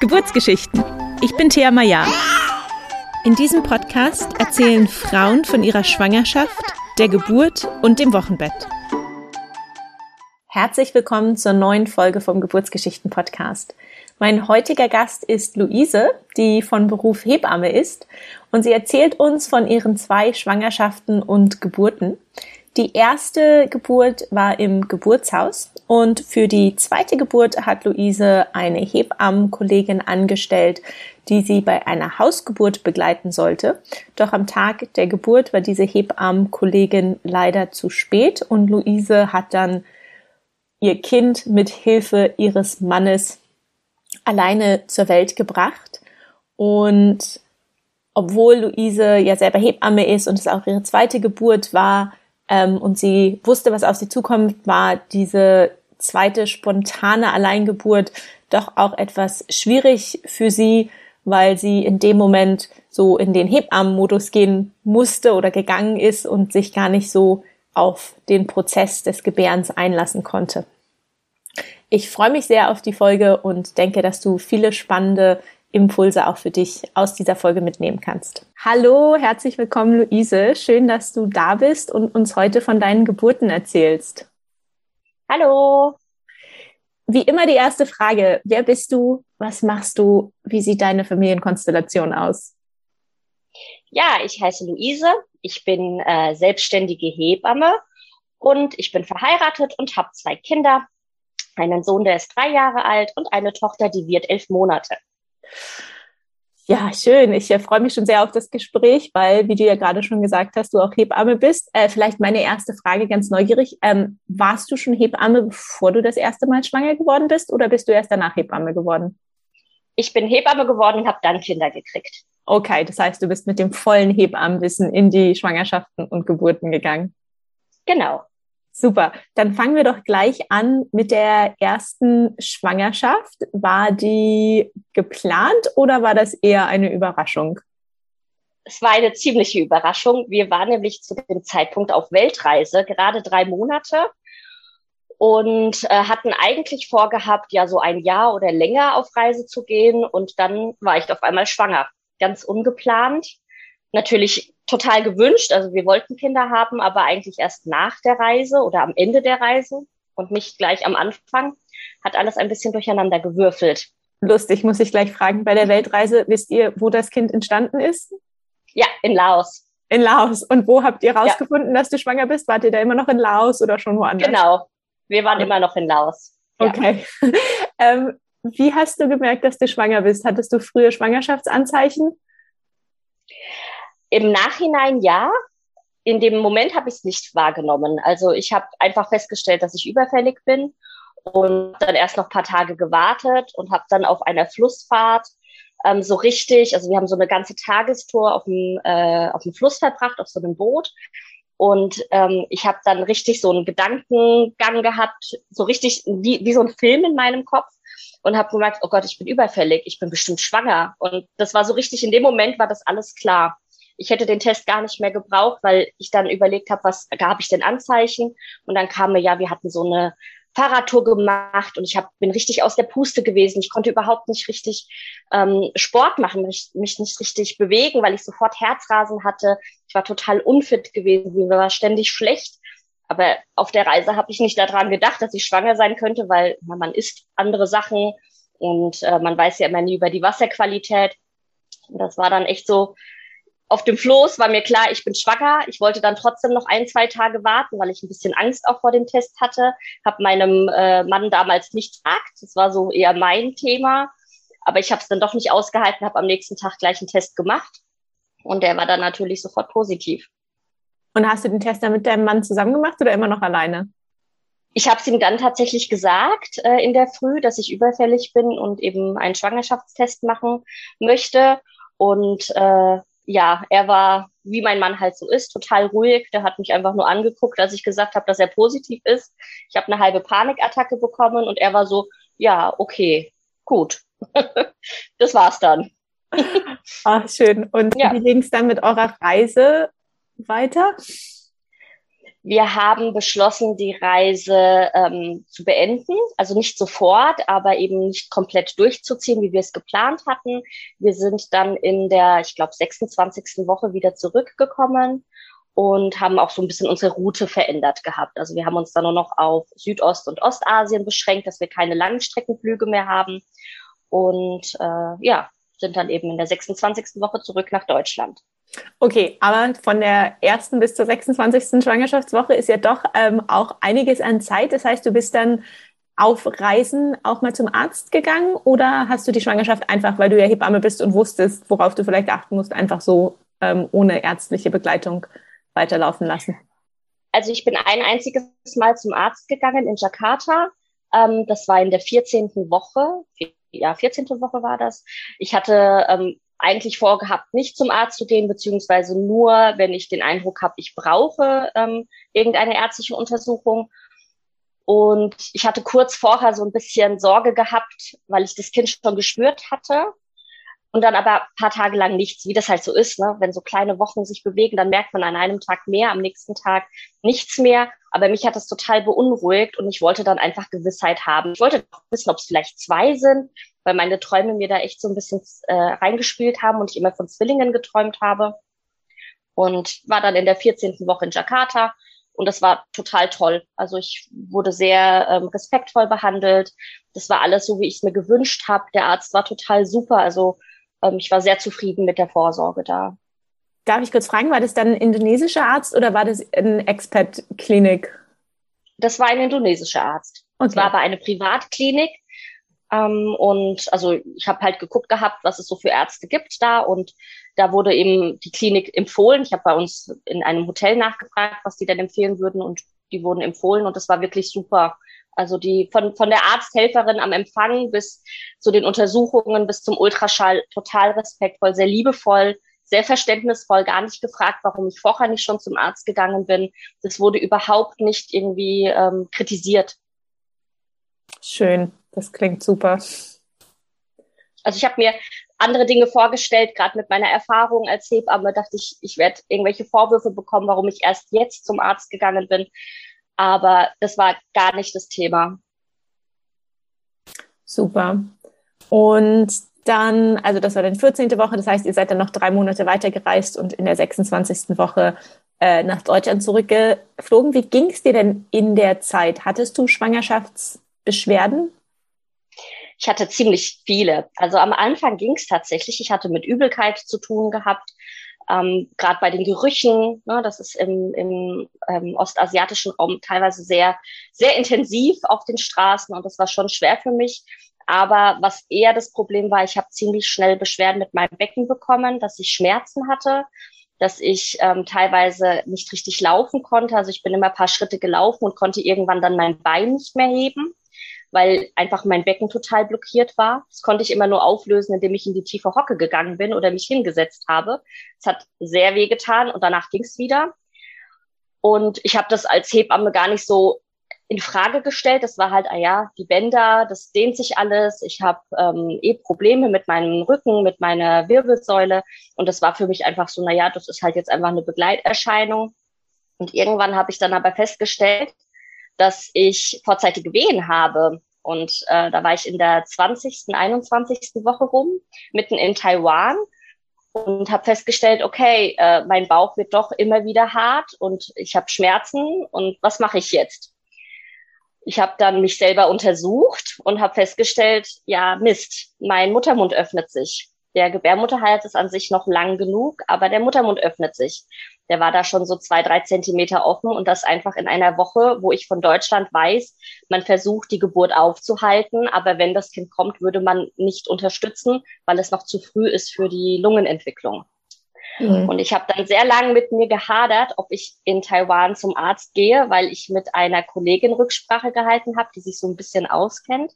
Geburtsgeschichten. Ich bin Thea Maya. In diesem Podcast erzählen Frauen von ihrer Schwangerschaft, der Geburt und dem Wochenbett. Herzlich willkommen zur neuen Folge vom Geburtsgeschichten Podcast. Mein heutiger Gast ist Luise, die von Beruf Hebamme ist und sie erzählt uns von ihren zwei Schwangerschaften und Geburten. Die erste Geburt war im Geburtshaus und für die zweite Geburt hat Luise eine Hebammenkollegin angestellt, die sie bei einer Hausgeburt begleiten sollte. Doch am Tag der Geburt war diese Hebammenkollegin leider zu spät und Luise hat dann ihr Kind mit Hilfe ihres Mannes alleine zur Welt gebracht. Und obwohl Luise ja selber Hebamme ist und es auch ihre zweite Geburt war, ähm, und sie wusste, was auf sie zukommt, war diese zweite spontane Alleingeburt doch auch etwas schwierig für sie, weil sie in dem Moment so in den Hebammenmodus gehen musste oder gegangen ist und sich gar nicht so auf den Prozess des Gebärens einlassen konnte. Ich freue mich sehr auf die Folge und denke, dass du viele spannende Impulse auch für dich aus dieser Folge mitnehmen kannst. Hallo, herzlich willkommen, Luise. Schön, dass du da bist und uns heute von deinen Geburten erzählst. Hallo. Wie immer die erste Frage. Wer bist du? Was machst du? Wie sieht deine Familienkonstellation aus? Ja, ich heiße Luise. Ich bin äh, selbstständige Hebamme und ich bin verheiratet und habe zwei Kinder. Einen Sohn, der ist drei Jahre alt und eine Tochter, die wird elf Monate. Ja, schön. Ich äh, freue mich schon sehr auf das Gespräch, weil, wie du ja gerade schon gesagt hast, du auch Hebamme bist. Äh, vielleicht meine erste Frage ganz neugierig. Ähm, warst du schon Hebamme, bevor du das erste Mal schwanger geworden bist oder bist du erst danach Hebamme geworden? Ich bin Hebamme geworden und habe dann Kinder gekriegt. Okay, das heißt, du bist mit dem vollen Hebammenwissen in die Schwangerschaften und Geburten gegangen. Genau. Super. Dann fangen wir doch gleich an mit der ersten Schwangerschaft. War die geplant oder war das eher eine Überraschung? Es war eine ziemliche Überraschung. Wir waren nämlich zu dem Zeitpunkt auf Weltreise, gerade drei Monate und äh, hatten eigentlich vorgehabt, ja so ein Jahr oder länger auf Reise zu gehen. Und dann war ich auf einmal schwanger, ganz ungeplant. Natürlich total gewünscht. Also wir wollten Kinder haben, aber eigentlich erst nach der Reise oder am Ende der Reise und nicht gleich am Anfang. Hat alles ein bisschen durcheinander gewürfelt. Lustig, muss ich gleich fragen. Bei der Weltreise, wisst ihr, wo das Kind entstanden ist? Ja, in Laos. In Laos. Und wo habt ihr rausgefunden, ja. dass du schwanger bist? Wart ihr da immer noch in Laos oder schon woanders? Genau. Wir waren immer noch in Laos. Ja. Okay. ähm, wie hast du gemerkt, dass du schwanger bist? Hattest du frühe Schwangerschaftsanzeichen? Im Nachhinein ja. In dem Moment habe ich es nicht wahrgenommen. Also ich habe einfach festgestellt, dass ich überfällig bin und dann erst noch paar Tage gewartet und habe dann auf einer Flussfahrt ähm, so richtig, also wir haben so eine ganze Tagestour auf dem, äh, auf dem Fluss verbracht, auf so einem Boot. Und ähm, ich habe dann richtig so einen Gedankengang gehabt, so richtig wie, wie so ein Film in meinem Kopf und habe gemerkt, oh Gott, ich bin überfällig, ich bin bestimmt schwanger. Und das war so richtig, in dem Moment war das alles klar ich hätte den Test gar nicht mehr gebraucht, weil ich dann überlegt habe, was gab ich denn Anzeichen? Und dann kam mir ja, wir hatten so eine Fahrradtour gemacht und ich hab, bin richtig aus der Puste gewesen. Ich konnte überhaupt nicht richtig ähm, Sport machen, mich, mich nicht richtig bewegen, weil ich sofort Herzrasen hatte. Ich war total unfit gewesen, mir war ständig schlecht. Aber auf der Reise habe ich nicht daran gedacht, dass ich schwanger sein könnte, weil na, man isst andere Sachen und äh, man weiß ja immer nie über die Wasserqualität. Und das war dann echt so, auf dem Floß war mir klar, ich bin schwanger. Ich wollte dann trotzdem noch ein, zwei Tage warten, weil ich ein bisschen Angst auch vor dem Test hatte. Habe meinem äh, Mann damals nicht gesagt. Das war so eher mein Thema. Aber ich habe es dann doch nicht ausgehalten, habe am nächsten Tag gleich einen Test gemacht. Und der war dann natürlich sofort positiv. Und hast du den Test dann mit deinem Mann zusammen gemacht oder immer noch alleine? Ich habe es ihm dann tatsächlich gesagt äh, in der Früh, dass ich überfällig bin und eben einen Schwangerschaftstest machen möchte. Und äh, ja, er war, wie mein Mann halt so ist, total ruhig. Der hat mich einfach nur angeguckt, als ich gesagt habe, dass er positiv ist. Ich habe eine halbe Panikattacke bekommen und er war so, ja, okay, gut. das war's dann. Ach, schön. Und ja. wie ging es dann mit eurer Reise weiter? Wir haben beschlossen, die Reise ähm, zu beenden. Also nicht sofort, aber eben nicht komplett durchzuziehen, wie wir es geplant hatten. Wir sind dann in der, ich glaube, 26. Woche wieder zurückgekommen und haben auch so ein bisschen unsere Route verändert gehabt. Also wir haben uns dann nur noch auf Südost- und Ostasien beschränkt, dass wir keine Langstreckenflüge mehr haben. Und äh, ja, sind dann eben in der 26. Woche zurück nach Deutschland. Okay, aber von der ersten bis zur 26. Schwangerschaftswoche ist ja doch ähm, auch einiges an Zeit. Das heißt, du bist dann auf Reisen auch mal zum Arzt gegangen oder hast du die Schwangerschaft einfach, weil du ja Hebamme bist und wusstest, worauf du vielleicht achten musst, einfach so ähm, ohne ärztliche Begleitung weiterlaufen lassen? Also ich bin ein einziges Mal zum Arzt gegangen in Jakarta. Ähm, das war in der 14. Woche. Ja, 14. Woche war das. Ich hatte ähm, eigentlich vorgehabt, nicht zum Arzt zu gehen, beziehungsweise nur, wenn ich den Eindruck habe, ich brauche ähm, irgendeine ärztliche Untersuchung. Und ich hatte kurz vorher so ein bisschen Sorge gehabt, weil ich das Kind schon gespürt hatte. Und dann aber paar Tage lang nichts, wie das halt so ist. Ne? Wenn so kleine Wochen sich bewegen, dann merkt man an einem Tag mehr, am nächsten Tag nichts mehr. Aber mich hat das total beunruhigt und ich wollte dann einfach Gewissheit haben. Ich wollte wissen, ob es vielleicht zwei sind, weil meine Träume mir da echt so ein bisschen äh, reingespielt haben und ich immer von Zwillingen geträumt habe. Und war dann in der 14. Woche in Jakarta und das war total toll. Also ich wurde sehr ähm, respektvoll behandelt. Das war alles so, wie ich es mir gewünscht habe. Der Arzt war total super. Also ähm, ich war sehr zufrieden mit der Vorsorge da. Darf ich kurz fragen, war das dann ein indonesischer Arzt oder war das eine Expat-Klinik? Das war ein indonesischer Arzt. Okay. Es war aber eine Privatklinik. Ähm, und also ich habe halt geguckt gehabt, was es so für Ärzte gibt da. Und da wurde eben die Klinik empfohlen. Ich habe bei uns in einem Hotel nachgefragt, was die denn empfehlen würden. Und die wurden empfohlen. Und das war wirklich super. Also die von, von der Arzthelferin am Empfang bis zu den Untersuchungen, bis zum Ultraschall total respektvoll, sehr liebevoll, sehr verständnisvoll, gar nicht gefragt, warum ich vorher nicht schon zum Arzt gegangen bin. Das wurde überhaupt nicht irgendwie ähm, kritisiert. Schön, das klingt super. Also ich habe mir andere Dinge vorgestellt, gerade mit meiner Erfahrung als Hebamme, dachte ich, ich werde irgendwelche Vorwürfe bekommen, warum ich erst jetzt zum Arzt gegangen bin aber das war gar nicht das Thema. Super. Und dann, also das war dann 14. Woche, das heißt, ihr seid dann noch drei Monate weitergereist und in der 26. Woche äh, nach Deutschland zurückgeflogen. Wie ging es dir denn in der Zeit? Hattest du Schwangerschaftsbeschwerden? Ich hatte ziemlich viele. Also am Anfang ging es tatsächlich. Ich hatte mit Übelkeit zu tun gehabt ähm, gerade bei den Gerüchen, ne, das ist im, im ähm, ostasiatischen Raum teilweise sehr, sehr intensiv auf den Straßen und das war schon schwer für mich. Aber was eher das Problem war, ich habe ziemlich schnell Beschwerden mit meinem Becken bekommen, dass ich Schmerzen hatte, dass ich ähm, teilweise nicht richtig laufen konnte. Also ich bin immer ein paar Schritte gelaufen und konnte irgendwann dann mein Bein nicht mehr heben weil einfach mein Becken total blockiert war. Das konnte ich immer nur auflösen, indem ich in die tiefe Hocke gegangen bin oder mich hingesetzt habe. Es hat sehr weh getan und danach ging es wieder. Und ich habe das als Hebamme gar nicht so in Frage gestellt. Das war halt, ah ja, die Bänder, das dehnt sich alles. Ich habe ähm, eh Probleme mit meinem Rücken, mit meiner Wirbelsäule. Und das war für mich einfach so, na ja, das ist halt jetzt einfach eine Begleiterscheinung. Und irgendwann habe ich dann aber festgestellt, dass ich vorzeitige Wehen habe. Und äh, da war ich in der 20., 21. Woche rum, mitten in Taiwan und habe festgestellt, okay, äh, mein Bauch wird doch immer wieder hart und ich habe Schmerzen und was mache ich jetzt? Ich habe dann mich selber untersucht und habe festgestellt, ja, Mist, mein Muttermund öffnet sich. Der Gebärmutterhals ist an sich noch lang genug, aber der Muttermund öffnet sich der war da schon so zwei, drei Zentimeter offen und das einfach in einer Woche, wo ich von Deutschland weiß, man versucht, die Geburt aufzuhalten, aber wenn das Kind kommt, würde man nicht unterstützen, weil es noch zu früh ist für die Lungenentwicklung. Mhm. Und ich habe dann sehr lange mit mir gehadert, ob ich in Taiwan zum Arzt gehe, weil ich mit einer Kollegin Rücksprache gehalten habe, die sich so ein bisschen auskennt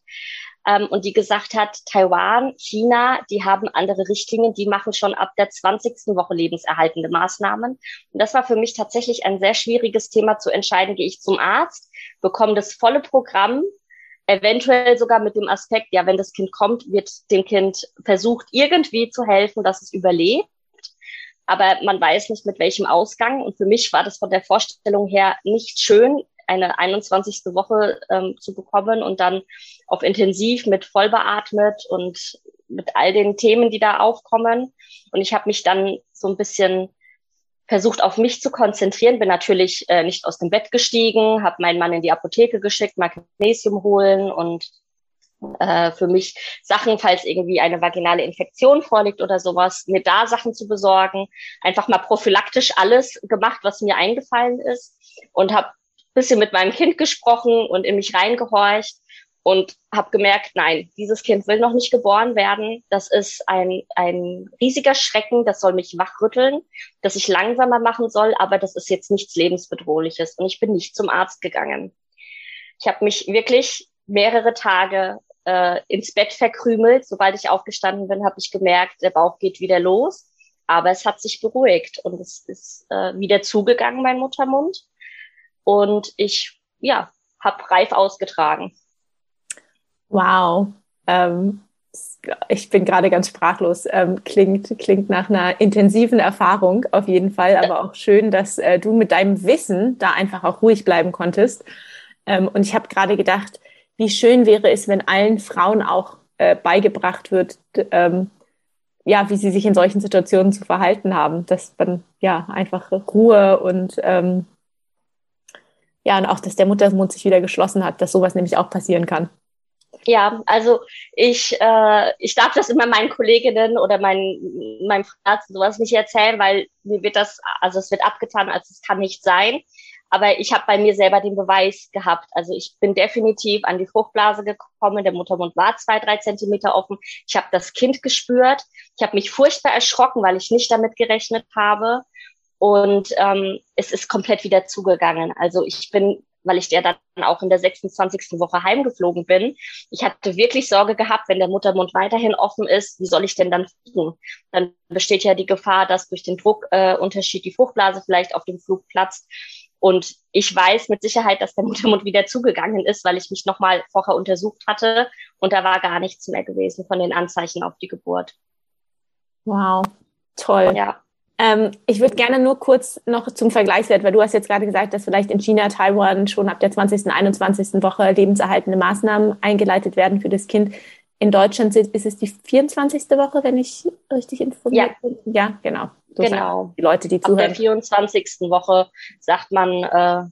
ähm, und die gesagt hat, Taiwan, China, die haben andere Richtlinien, die machen schon ab der 20. Woche lebenserhaltende Maßnahmen. Und das war für mich tatsächlich ein sehr schwieriges Thema zu entscheiden, gehe ich zum Arzt, bekomme das volle Programm, eventuell sogar mit dem Aspekt, ja, wenn das Kind kommt, wird dem Kind versucht, irgendwie zu helfen, dass es überlebt. aber man weiß nicht mit welchem Ausgang. Und für mich war das von der Vorstellung her nicht schön, eine 21. Woche ähm, zu bekommen und dann auf intensiv mit vollbeatmet und mit all den Themen, die da aufkommen. Und ich habe mich dann so ein bisschen versucht, auf mich zu konzentrieren, bin natürlich äh, nicht aus dem Bett gestiegen, habe meinen Mann in die Apotheke geschickt, Magnesium holen und äh, für mich Sachen, falls irgendwie eine vaginale Infektion vorliegt oder sowas, mir da Sachen zu besorgen, einfach mal prophylaktisch alles gemacht, was mir eingefallen ist und habe bisschen mit meinem Kind gesprochen und in mich reingehorcht und habe gemerkt, nein, dieses Kind will noch nicht geboren werden. Das ist ein, ein riesiger Schrecken, das soll mich wachrütteln, dass ich langsamer machen soll, aber das ist jetzt nichts lebensbedrohliches und ich bin nicht zum Arzt gegangen. Ich habe mich wirklich mehrere Tage äh, ins Bett verkrümelt. Sobald ich aufgestanden bin, habe ich gemerkt, der Bauch geht wieder los. Aber es hat sich beruhigt und es ist äh, wieder zugegangen, mein Muttermund. Und ich, ja, habe reif ausgetragen. Wow. Ähm, ich bin gerade ganz sprachlos. Ähm, klingt, klingt nach einer intensiven Erfahrung auf jeden Fall, aber auch schön, dass äh, du mit deinem Wissen da einfach auch ruhig bleiben konntest. Ähm, und ich habe gerade gedacht, wie schön wäre es, wenn allen Frauen auch äh, beigebracht wird, ähm, ja, wie sie sich in solchen Situationen zu verhalten haben, dass man ja einfach Ruhe und ähm, ja, und auch, dass der Muttermund sich wieder geschlossen hat, dass sowas nämlich auch passieren kann. Ja, also ich, äh, ich darf das immer meinen Kolleginnen oder mein, meinem Arzt sowas nicht erzählen, weil mir wird das, also es wird abgetan, als es kann nicht sein. Aber ich habe bei mir selber den Beweis gehabt. Also ich bin definitiv an die Fruchtblase gekommen. Der Muttermund war zwei, drei Zentimeter offen. Ich habe das Kind gespürt. Ich habe mich furchtbar erschrocken, weil ich nicht damit gerechnet habe. Und ähm, es ist komplett wieder zugegangen. Also ich bin, weil ich ja dann auch in der 26. Woche heimgeflogen bin, ich hatte wirklich Sorge gehabt, wenn der Muttermund weiterhin offen ist, wie soll ich denn dann fliegen? Dann besteht ja die Gefahr, dass durch den Druckunterschied äh, die Fruchtblase vielleicht auf dem Flug platzt. Und ich weiß mit Sicherheit, dass der Muttermund wieder zugegangen ist, weil ich mich nochmal vorher untersucht hatte und da war gar nichts mehr gewesen von den Anzeichen auf die Geburt. Wow, toll. Ja. Ähm, ich würde gerne nur kurz noch zum Vergleichswert, weil du hast jetzt gerade gesagt, dass vielleicht in China, Taiwan schon ab der 20., 21. Woche lebenserhaltende Maßnahmen eingeleitet werden für das Kind. In Deutschland ist es die 24. Woche, wenn ich richtig informiert ja. bin. Ja, genau. So genau. Die Leute, die zuhören. Ab der 24. Woche sagt man, äh,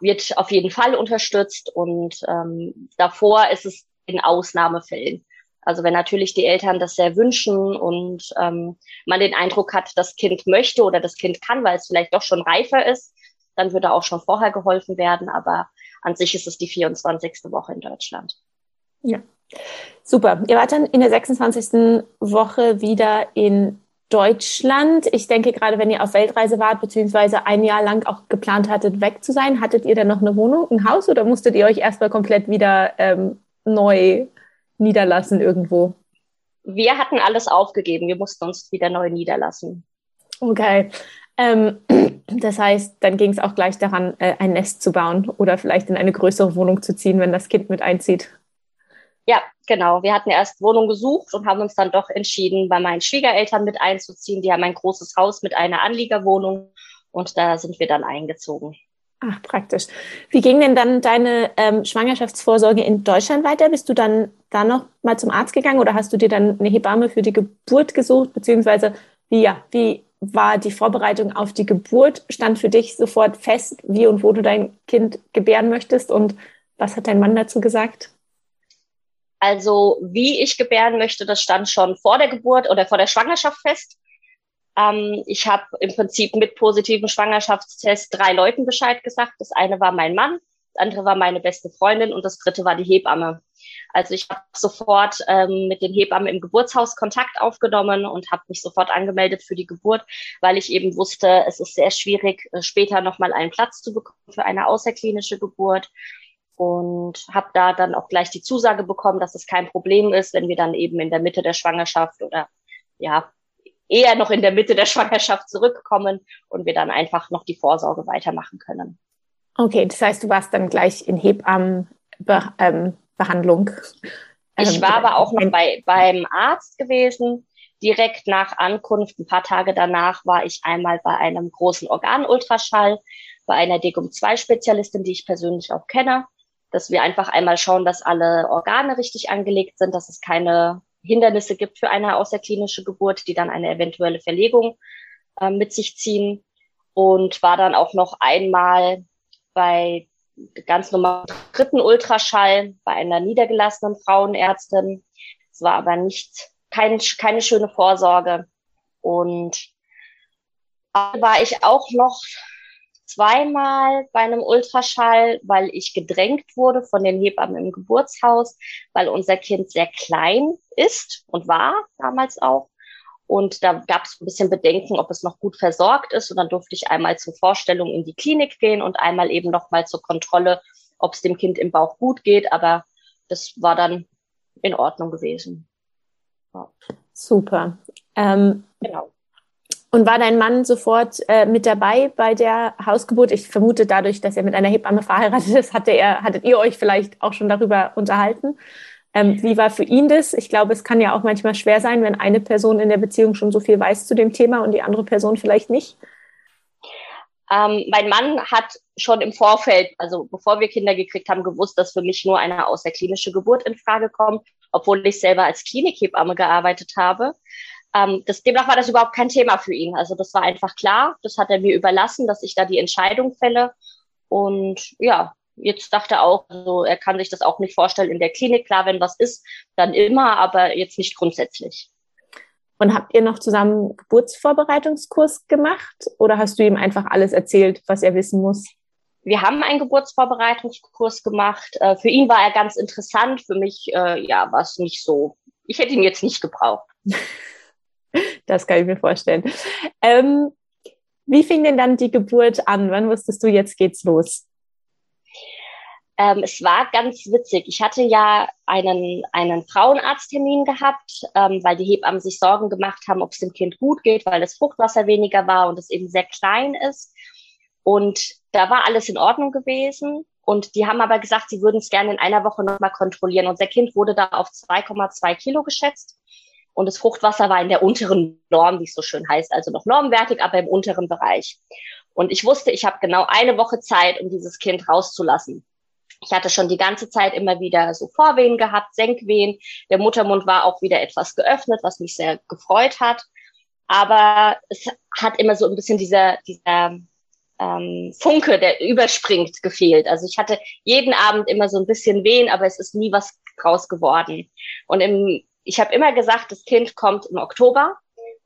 wird auf jeden Fall unterstützt und ähm, davor ist es in Ausnahmefällen. Also wenn natürlich die Eltern das sehr wünschen und ähm, man den Eindruck hat, das Kind möchte oder das Kind kann, weil es vielleicht doch schon reifer ist, dann würde auch schon vorher geholfen werden. Aber an sich ist es die 24. Woche in Deutschland. Ja, super. Ihr wart dann in der 26. Woche wieder in Deutschland. Ich denke, gerade wenn ihr auf Weltreise wart, beziehungsweise ein Jahr lang auch geplant hattet, weg zu sein, hattet ihr dann noch eine Wohnung, ein Haus oder musstet ihr euch erstmal komplett wieder ähm, neu niederlassen irgendwo? Wir hatten alles aufgegeben. Wir mussten uns wieder neu niederlassen. Okay. Ähm, das heißt, dann ging es auch gleich daran, äh, ein Nest zu bauen oder vielleicht in eine größere Wohnung zu ziehen, wenn das Kind mit einzieht. Ja, genau. Wir hatten erst Wohnung gesucht und haben uns dann doch entschieden, bei meinen Schwiegereltern mit einzuziehen. Die haben ein großes Haus mit einer Anliegerwohnung und da sind wir dann eingezogen. Ach, praktisch. Wie ging denn dann deine ähm, Schwangerschaftsvorsorge in Deutschland weiter? Bist du dann da noch mal zum Arzt gegangen oder hast du dir dann eine Hebamme für die Geburt gesucht? Beziehungsweise, wie, ja, wie war die Vorbereitung auf die Geburt? Stand für dich sofort fest, wie und wo du dein Kind gebären möchtest? Und was hat dein Mann dazu gesagt? Also, wie ich gebären möchte, das stand schon vor der Geburt oder vor der Schwangerschaft fest. Ähm, ich habe im Prinzip mit positivem Schwangerschaftstest drei Leuten Bescheid gesagt. Das eine war mein Mann, das andere war meine beste Freundin und das dritte war die Hebamme. Also ich habe sofort ähm, mit den Hebammen im Geburtshaus Kontakt aufgenommen und habe mich sofort angemeldet für die Geburt, weil ich eben wusste, es ist sehr schwierig, äh, später nochmal einen Platz zu bekommen für eine außerklinische Geburt. Und habe da dann auch gleich die Zusage bekommen, dass es kein Problem ist, wenn wir dann eben in der Mitte der Schwangerschaft oder ja, eher noch in der Mitte der Schwangerschaft zurückkommen und wir dann einfach noch die Vorsorge weitermachen können. Okay, das heißt, du warst dann gleich in Hebammenbehandlung. Ähm, ich war aber auch noch bei, beim Arzt gewesen, direkt nach Ankunft, ein paar Tage danach, war ich einmal bei einem großen Organultraschall, bei einer Degum-2-Spezialistin, die ich persönlich auch kenne, dass wir einfach einmal schauen, dass alle Organe richtig angelegt sind, dass es keine Hindernisse gibt für eine außerklinische Geburt, die dann eine eventuelle Verlegung äh, mit sich ziehen. Und war dann auch noch einmal bei ganz normalen dritten Ultraschall bei einer niedergelassenen Frauenärztin. Es war aber nicht kein, keine schöne Vorsorge. Und war ich auch noch zweimal bei einem Ultraschall, weil ich gedrängt wurde von den Hebammen im Geburtshaus, weil unser Kind sehr klein ist und war damals auch. Und da gab es ein bisschen Bedenken, ob es noch gut versorgt ist. Und dann durfte ich einmal zur Vorstellung in die Klinik gehen und einmal eben nochmal zur Kontrolle, ob es dem Kind im Bauch gut geht. Aber das war dann in Ordnung gewesen. Ja. Super. Ähm, genau. Und war dein Mann sofort äh, mit dabei bei der Hausgeburt? Ich vermute dadurch, dass er mit einer Hebamme verheiratet ist, hatte er, hattet ihr euch vielleicht auch schon darüber unterhalten? Ähm, wie war für ihn das? Ich glaube, es kann ja auch manchmal schwer sein, wenn eine Person in der Beziehung schon so viel weiß zu dem Thema und die andere Person vielleicht nicht. Ähm, mein Mann hat schon im Vorfeld, also bevor wir Kinder gekriegt haben, gewusst, dass für mich nur eine außerklinische Geburt in Frage kommt, obwohl ich selber als Klinikhebamme gearbeitet habe. Ähm, das, demnach war das überhaupt kein Thema für ihn. Also das war einfach klar. Das hat er mir überlassen, dass ich da die Entscheidung fälle. Und ja, jetzt dachte er auch, also er kann sich das auch nicht vorstellen in der Klinik. Klar, wenn was ist, dann immer, aber jetzt nicht grundsätzlich. Und habt ihr noch zusammen Geburtsvorbereitungskurs gemacht oder hast du ihm einfach alles erzählt, was er wissen muss? Wir haben einen Geburtsvorbereitungskurs gemacht. Äh, für ihn war er ganz interessant. Für mich, äh, ja, war es nicht so. Ich hätte ihn jetzt nicht gebraucht. Das kann ich mir vorstellen. Ähm, wie fing denn dann die Geburt an? Wann wusstest du, jetzt geht's los? Ähm, es war ganz witzig. Ich hatte ja einen, einen Frauenarzttermin gehabt, ähm, weil die Hebammen sich Sorgen gemacht haben, ob es dem Kind gut geht, weil das Fruchtwasser weniger war und es eben sehr klein ist. Und da war alles in Ordnung gewesen. Und die haben aber gesagt, sie würden es gerne in einer Woche nochmal kontrollieren. Unser Kind wurde da auf 2,2 Kilo geschätzt. Und das Fruchtwasser war in der unteren Norm, wie es so schön heißt, also noch normwertig, aber im unteren Bereich. Und ich wusste, ich habe genau eine Woche Zeit, um dieses Kind rauszulassen. Ich hatte schon die ganze Zeit immer wieder so Vorwehen gehabt, Senkwehen. Der Muttermund war auch wieder etwas geöffnet, was mich sehr gefreut hat. Aber es hat immer so ein bisschen dieser, dieser ähm, Funke, der überspringt, gefehlt. Also ich hatte jeden Abend immer so ein bisschen Wehen, aber es ist nie was draus geworden. Und im ich habe immer gesagt, das Kind kommt im Oktober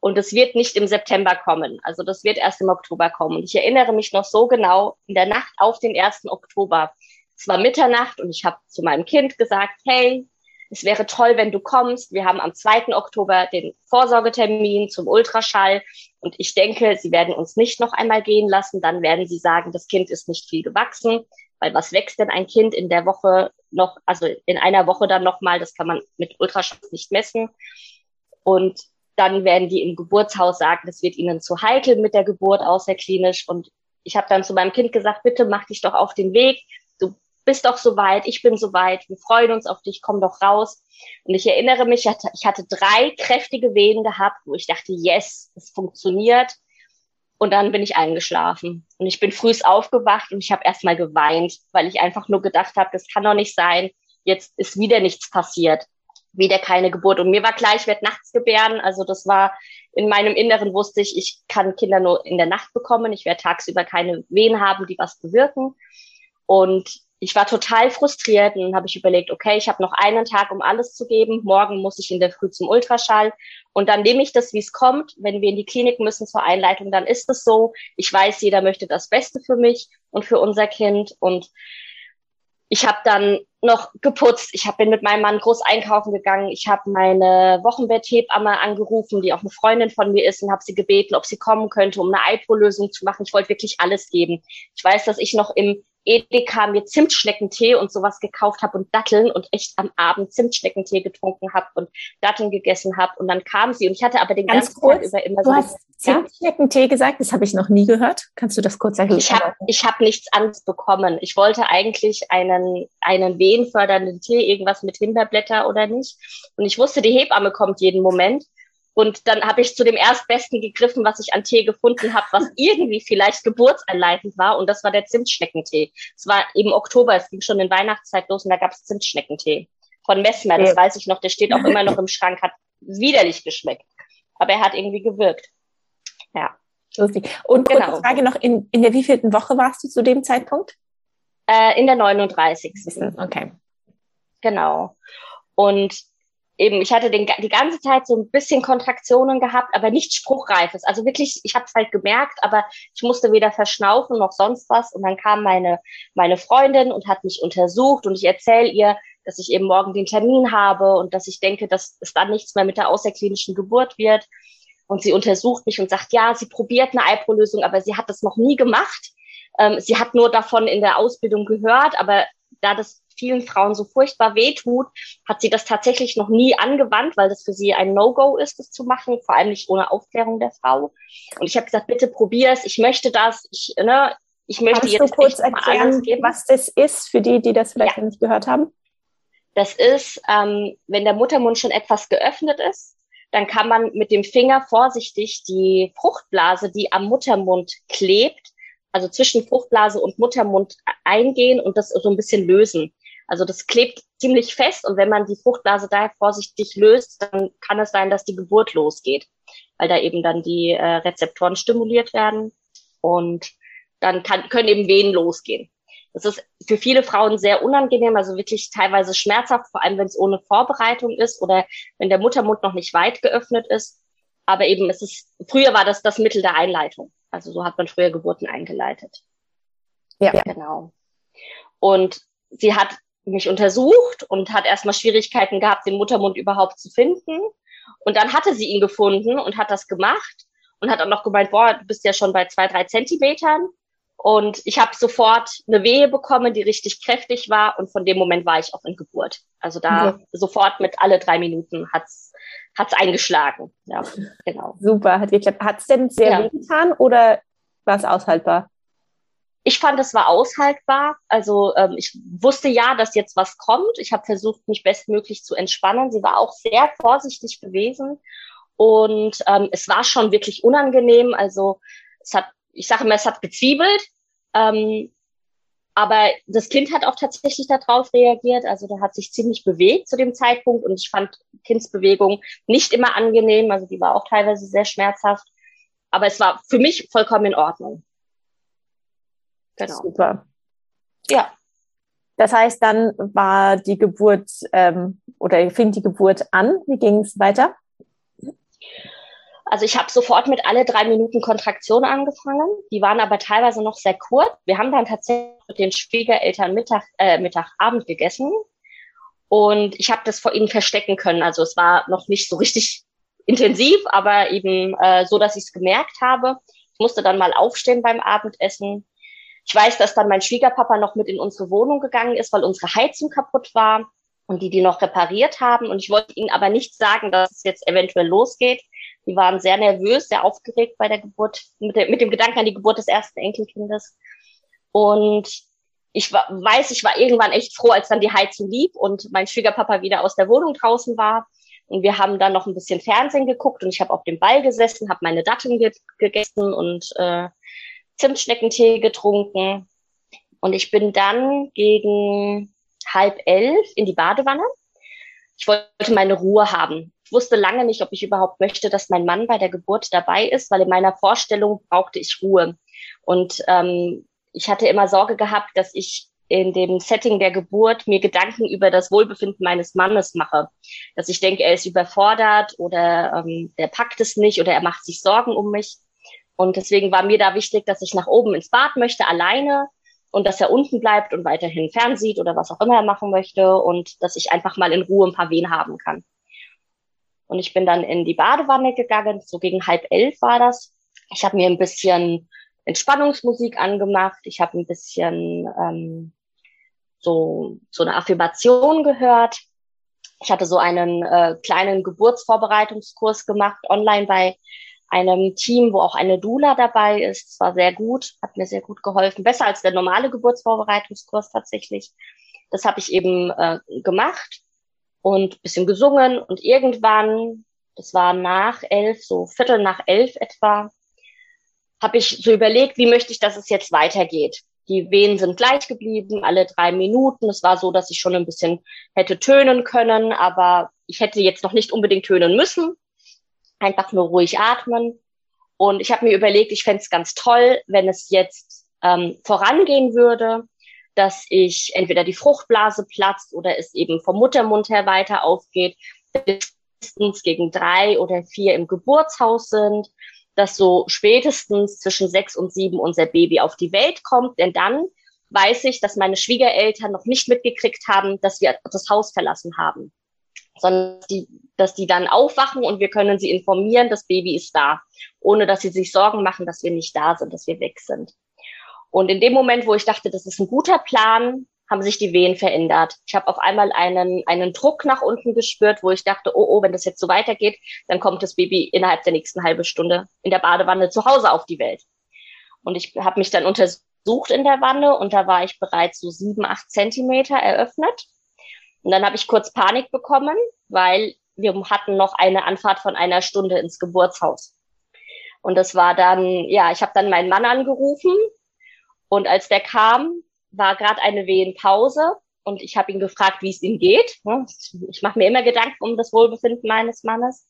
und es wird nicht im September kommen. Also das wird erst im Oktober kommen. Und ich erinnere mich noch so genau in der Nacht auf den 1. Oktober. Es war Mitternacht und ich habe zu meinem Kind gesagt, hey, es wäre toll, wenn du kommst. Wir haben am 2. Oktober den Vorsorgetermin zum Ultraschall und ich denke, sie werden uns nicht noch einmal gehen lassen. Dann werden sie sagen, das Kind ist nicht viel gewachsen. Weil was wächst denn ein Kind in der Woche noch, also in einer Woche dann nochmal, das kann man mit Ultraschall nicht messen. Und dann werden die im Geburtshaus sagen, das wird ihnen zu heikel mit der Geburt außerklinisch. Und ich habe dann zu meinem Kind gesagt, bitte mach dich doch auf den Weg. Du bist doch soweit, ich bin soweit, wir freuen uns auf dich, komm doch raus. Und ich erinnere mich, ich hatte drei kräftige Wehen gehabt, wo ich dachte, yes, es funktioniert. Und dann bin ich eingeschlafen. Und ich bin frühs aufgewacht und ich habe erstmal geweint, weil ich einfach nur gedacht habe, das kann doch nicht sein. Jetzt ist wieder nichts passiert. Wieder keine Geburt. Und mir war klar, ich werde nachts gebären. Also das war in meinem Inneren wusste ich, ich kann Kinder nur in der Nacht bekommen. Ich werde tagsüber keine Wehen haben, die was bewirken. Und ich war total frustriert und dann habe ich überlegt, okay, ich habe noch einen Tag, um alles zu geben. Morgen muss ich in der Früh zum Ultraschall und dann nehme ich das, wie es kommt. Wenn wir in die Klinik müssen zur Einleitung, dann ist es so. Ich weiß, jeder möchte das Beste für mich und für unser Kind und ich habe dann noch geputzt. Ich hab, bin mit meinem Mann groß einkaufen gegangen. Ich habe meine Wochenbetthebamme angerufen, die auch eine Freundin von mir ist, und habe sie gebeten, ob sie kommen könnte, um eine Eipo-Lösung zu machen. Ich wollte wirklich alles geben. Ich weiß, dass ich noch im Edeka mir Zimtschneckentee und sowas gekauft habe und Datteln und echt am Abend Zimtschneckentee getrunken habe und Datteln gegessen habe. Und dann kam sie und ich hatte aber den Ganz ganzen kurz, Tag über immer du so. Du hast Zimtschneckentee ja? gesagt, das habe ich noch nie gehört. Kannst du das kurz erklären? Ich habe ich hab nichts anderes bekommen. Ich wollte eigentlich einen, einen wehenfördernden Tee, irgendwas mit Himbeerblätter oder nicht. Und ich wusste, die Hebamme kommt jeden Moment. Und dann habe ich zu dem Erstbesten gegriffen, was ich an Tee gefunden habe, was irgendwie vielleicht geburtsanleitend war. Und das war der Zimtschneckentee. Es war eben Oktober, es ging schon in Weihnachtszeit los und da gab es Zimtschneckentee von Messmer. Das weiß ich noch, der steht auch immer noch im Schrank, hat widerlich geschmeckt. Aber er hat irgendwie gewirkt. Ja. Lustig. Und genau. Frage noch, in, in der wievielten Woche warst du zu dem Zeitpunkt? Äh, in der 39. Okay. Genau. Und eben, ich hatte den, die ganze Zeit so ein bisschen Kontraktionen gehabt, aber nichts Spruchreifes. Also wirklich, ich habe es halt gemerkt, aber ich musste weder verschnaufen noch sonst was. Und dann kam meine, meine Freundin und hat mich untersucht und ich erzähle ihr, dass ich eben morgen den Termin habe und dass ich denke, dass es dann nichts mehr mit der außerklinischen Geburt wird. Und sie untersucht mich und sagt, ja, sie probiert eine Eiprolösung, aber sie hat das noch nie gemacht. Ähm, sie hat nur davon in der Ausbildung gehört, aber da das vielen Frauen so furchtbar wehtut, hat sie das tatsächlich noch nie angewandt, weil das für sie ein No-Go ist, das zu machen, vor allem nicht ohne Aufklärung der Frau. Und ich habe gesagt, bitte probier es, ich möchte das, ich, ne, ich möchte Kannst jetzt du kurz erklären, was das ist für die, die das vielleicht ja. nicht gehört haben? Das ist, ähm, wenn der Muttermund schon etwas geöffnet ist, dann kann man mit dem Finger vorsichtig die Fruchtblase, die am Muttermund klebt, also zwischen Fruchtblase und Muttermund eingehen und das so ein bisschen lösen. Also das klebt ziemlich fest und wenn man die Fruchtblase da vorsichtig löst, dann kann es sein, dass die Geburt losgeht, weil da eben dann die äh, Rezeptoren stimuliert werden und dann kann, können eben Wehen losgehen. Das ist für viele Frauen sehr unangenehm, also wirklich teilweise schmerzhaft, vor allem wenn es ohne Vorbereitung ist oder wenn der Muttermund noch nicht weit geöffnet ist. Aber eben, es ist, früher war das das Mittel der Einleitung. Also so hat man früher Geburten eingeleitet. Ja. Genau. Und sie hat mich untersucht und hat erstmal Schwierigkeiten gehabt, den Muttermund überhaupt zu finden. Und dann hatte sie ihn gefunden und hat das gemacht und hat auch noch gemeint, boah, du bist ja schon bei zwei, drei Zentimetern. Und ich habe sofort eine Wehe bekommen, die richtig kräftig war. Und von dem Moment war ich auch in Geburt. Also da ja. sofort mit alle drei Minuten hat's hat's eingeschlagen. Ja, genau. Super, hat geklappt. Hat's denn sehr ja. weh getan oder war es aushaltbar? Ich fand, es war aushaltbar. Also ähm, ich wusste ja, dass jetzt was kommt. Ich habe versucht, mich bestmöglich zu entspannen. Sie war auch sehr vorsichtig gewesen und ähm, es war schon wirklich unangenehm. Also es hat ich sage immer, es hat gezwiebelt. Ähm, aber das Kind hat auch tatsächlich darauf reagiert. Also der hat sich ziemlich bewegt zu dem Zeitpunkt und ich fand Kindsbewegung nicht immer angenehm. Also die war auch teilweise sehr schmerzhaft. Aber es war für mich vollkommen in Ordnung. Genau. Super. Ja. Das heißt, dann war die Geburt ähm, oder fing die Geburt an. Wie ging es weiter? Also ich habe sofort mit alle drei Minuten Kontraktion angefangen. Die waren aber teilweise noch sehr kurz. Wir haben dann tatsächlich mit den Schwiegereltern Mittag, äh, Mittagabend gegessen. Und ich habe das vor ihnen verstecken können. Also es war noch nicht so richtig intensiv, aber eben äh, so, dass ich es gemerkt habe. Ich musste dann mal aufstehen beim Abendessen. Ich weiß, dass dann mein Schwiegerpapa noch mit in unsere Wohnung gegangen ist, weil unsere Heizung kaputt war und die die noch repariert haben. Und ich wollte ihnen aber nicht sagen, dass es jetzt eventuell losgeht. Die waren sehr nervös, sehr aufgeregt bei der Geburt, mit, der, mit dem Gedanken an die Geburt des ersten Enkelkindes. Und ich war, weiß, ich war irgendwann echt froh, als dann die Heizung lief und mein Schwiegerpapa wieder aus der Wohnung draußen war. Und wir haben dann noch ein bisschen Fernsehen geguckt und ich habe auf dem Ball gesessen, habe meine Datteln ge gegessen und äh, Zimtschneckentee getrunken. Und ich bin dann gegen halb elf in die Badewanne. Ich wollte meine Ruhe haben. Ich wusste lange nicht, ob ich überhaupt möchte, dass mein Mann bei der Geburt dabei ist, weil in meiner Vorstellung brauchte ich Ruhe. Und ähm, ich hatte immer Sorge gehabt, dass ich in dem Setting der Geburt mir Gedanken über das Wohlbefinden meines Mannes mache. Dass ich denke, er ist überfordert oder ähm, der packt es nicht oder er macht sich Sorgen um mich. Und deswegen war mir da wichtig, dass ich nach oben ins Bad möchte, alleine und dass er unten bleibt und weiterhin fernsieht oder was auch immer er machen möchte und dass ich einfach mal in Ruhe ein paar Wehen haben kann. Und ich bin dann in die Badewanne gegangen, so gegen halb elf war das. Ich habe mir ein bisschen Entspannungsmusik angemacht, ich habe ein bisschen ähm, so, so eine Affirmation gehört. Ich hatte so einen äh, kleinen Geburtsvorbereitungskurs gemacht, online bei einem Team, wo auch eine Dula dabei ist. Es war sehr gut, hat mir sehr gut geholfen. Besser als der normale Geburtsvorbereitungskurs tatsächlich. Das habe ich eben äh, gemacht und bisschen gesungen. Und irgendwann das war nach elf, so Viertel nach elf etwa, habe ich so überlegt, wie möchte ich, dass es jetzt weitergeht. Die Wehen sind gleich geblieben, alle drei Minuten. Es war so, dass ich schon ein bisschen hätte tönen können, aber ich hätte jetzt noch nicht unbedingt tönen müssen. Einfach nur ruhig atmen. Und ich habe mir überlegt, ich fände es ganz toll, wenn es jetzt ähm, vorangehen würde, dass ich entweder die Fruchtblase platzt oder es eben vom Muttermund her weiter aufgeht, bis gegen drei oder vier im Geburtshaus sind, dass so spätestens zwischen sechs und sieben unser Baby auf die Welt kommt, denn dann weiß ich, dass meine Schwiegereltern noch nicht mitgekriegt haben, dass wir das Haus verlassen haben, sondern die, dass die dann aufwachen und wir können sie informieren, das Baby ist da, ohne dass sie sich Sorgen machen, dass wir nicht da sind, dass wir weg sind. Und in dem Moment, wo ich dachte, das ist ein guter Plan, haben sich die Wehen verändert. Ich habe auf einmal einen, einen Druck nach unten gespürt, wo ich dachte, oh, oh, wenn das jetzt so weitergeht, dann kommt das Baby innerhalb der nächsten halben Stunde in der Badewanne zu Hause auf die Welt. Und ich habe mich dann untersucht in der Wanne und da war ich bereits so sieben, acht Zentimeter eröffnet. Und dann habe ich kurz Panik bekommen, weil wir hatten noch eine Anfahrt von einer Stunde ins Geburtshaus. Und das war dann, ja, ich habe dann meinen Mann angerufen und als der kam, war gerade eine Wehenpause und ich habe ihn gefragt, wie es ihm geht. Ich mache mir immer Gedanken um das Wohlbefinden meines Mannes.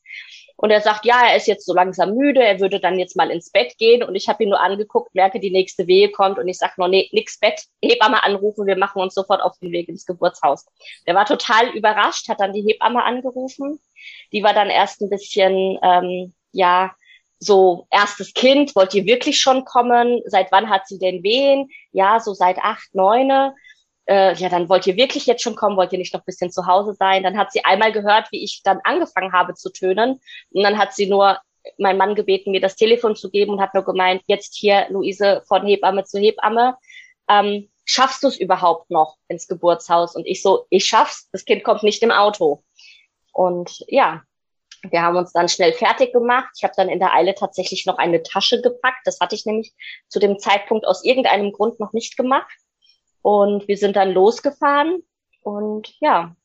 Und er sagt, ja, er ist jetzt so langsam müde, er würde dann jetzt mal ins Bett gehen. Und ich habe ihn nur angeguckt, merke, die nächste Wehe kommt und ich sage noch, nee, nix Bett, Hebamme anrufen, wir machen uns sofort auf den Weg ins Geburtshaus. Der war total überrascht, hat dann die Hebamme angerufen. Die war dann erst ein bisschen, ähm, ja, so erstes Kind, wollt ihr wirklich schon kommen? Seit wann hat sie denn wen? Ja, so seit acht, neune. Äh, ja, dann wollt ihr wirklich jetzt schon kommen, wollt ihr nicht noch bisschen zu Hause sein? Dann hat sie einmal gehört, wie ich dann angefangen habe zu tönen. Und dann hat sie nur mein Mann gebeten, mir das Telefon zu geben und hat nur gemeint, jetzt hier, Luise, von Hebamme zu Hebamme. Ähm, schaffst du es überhaupt noch ins Geburtshaus? Und ich so, ich schaff's, das Kind kommt nicht im Auto. Und ja, wir haben uns dann schnell fertig gemacht. Ich habe dann in der Eile tatsächlich noch eine Tasche gepackt. Das hatte ich nämlich zu dem Zeitpunkt aus irgendeinem Grund noch nicht gemacht. Und wir sind dann losgefahren und ja.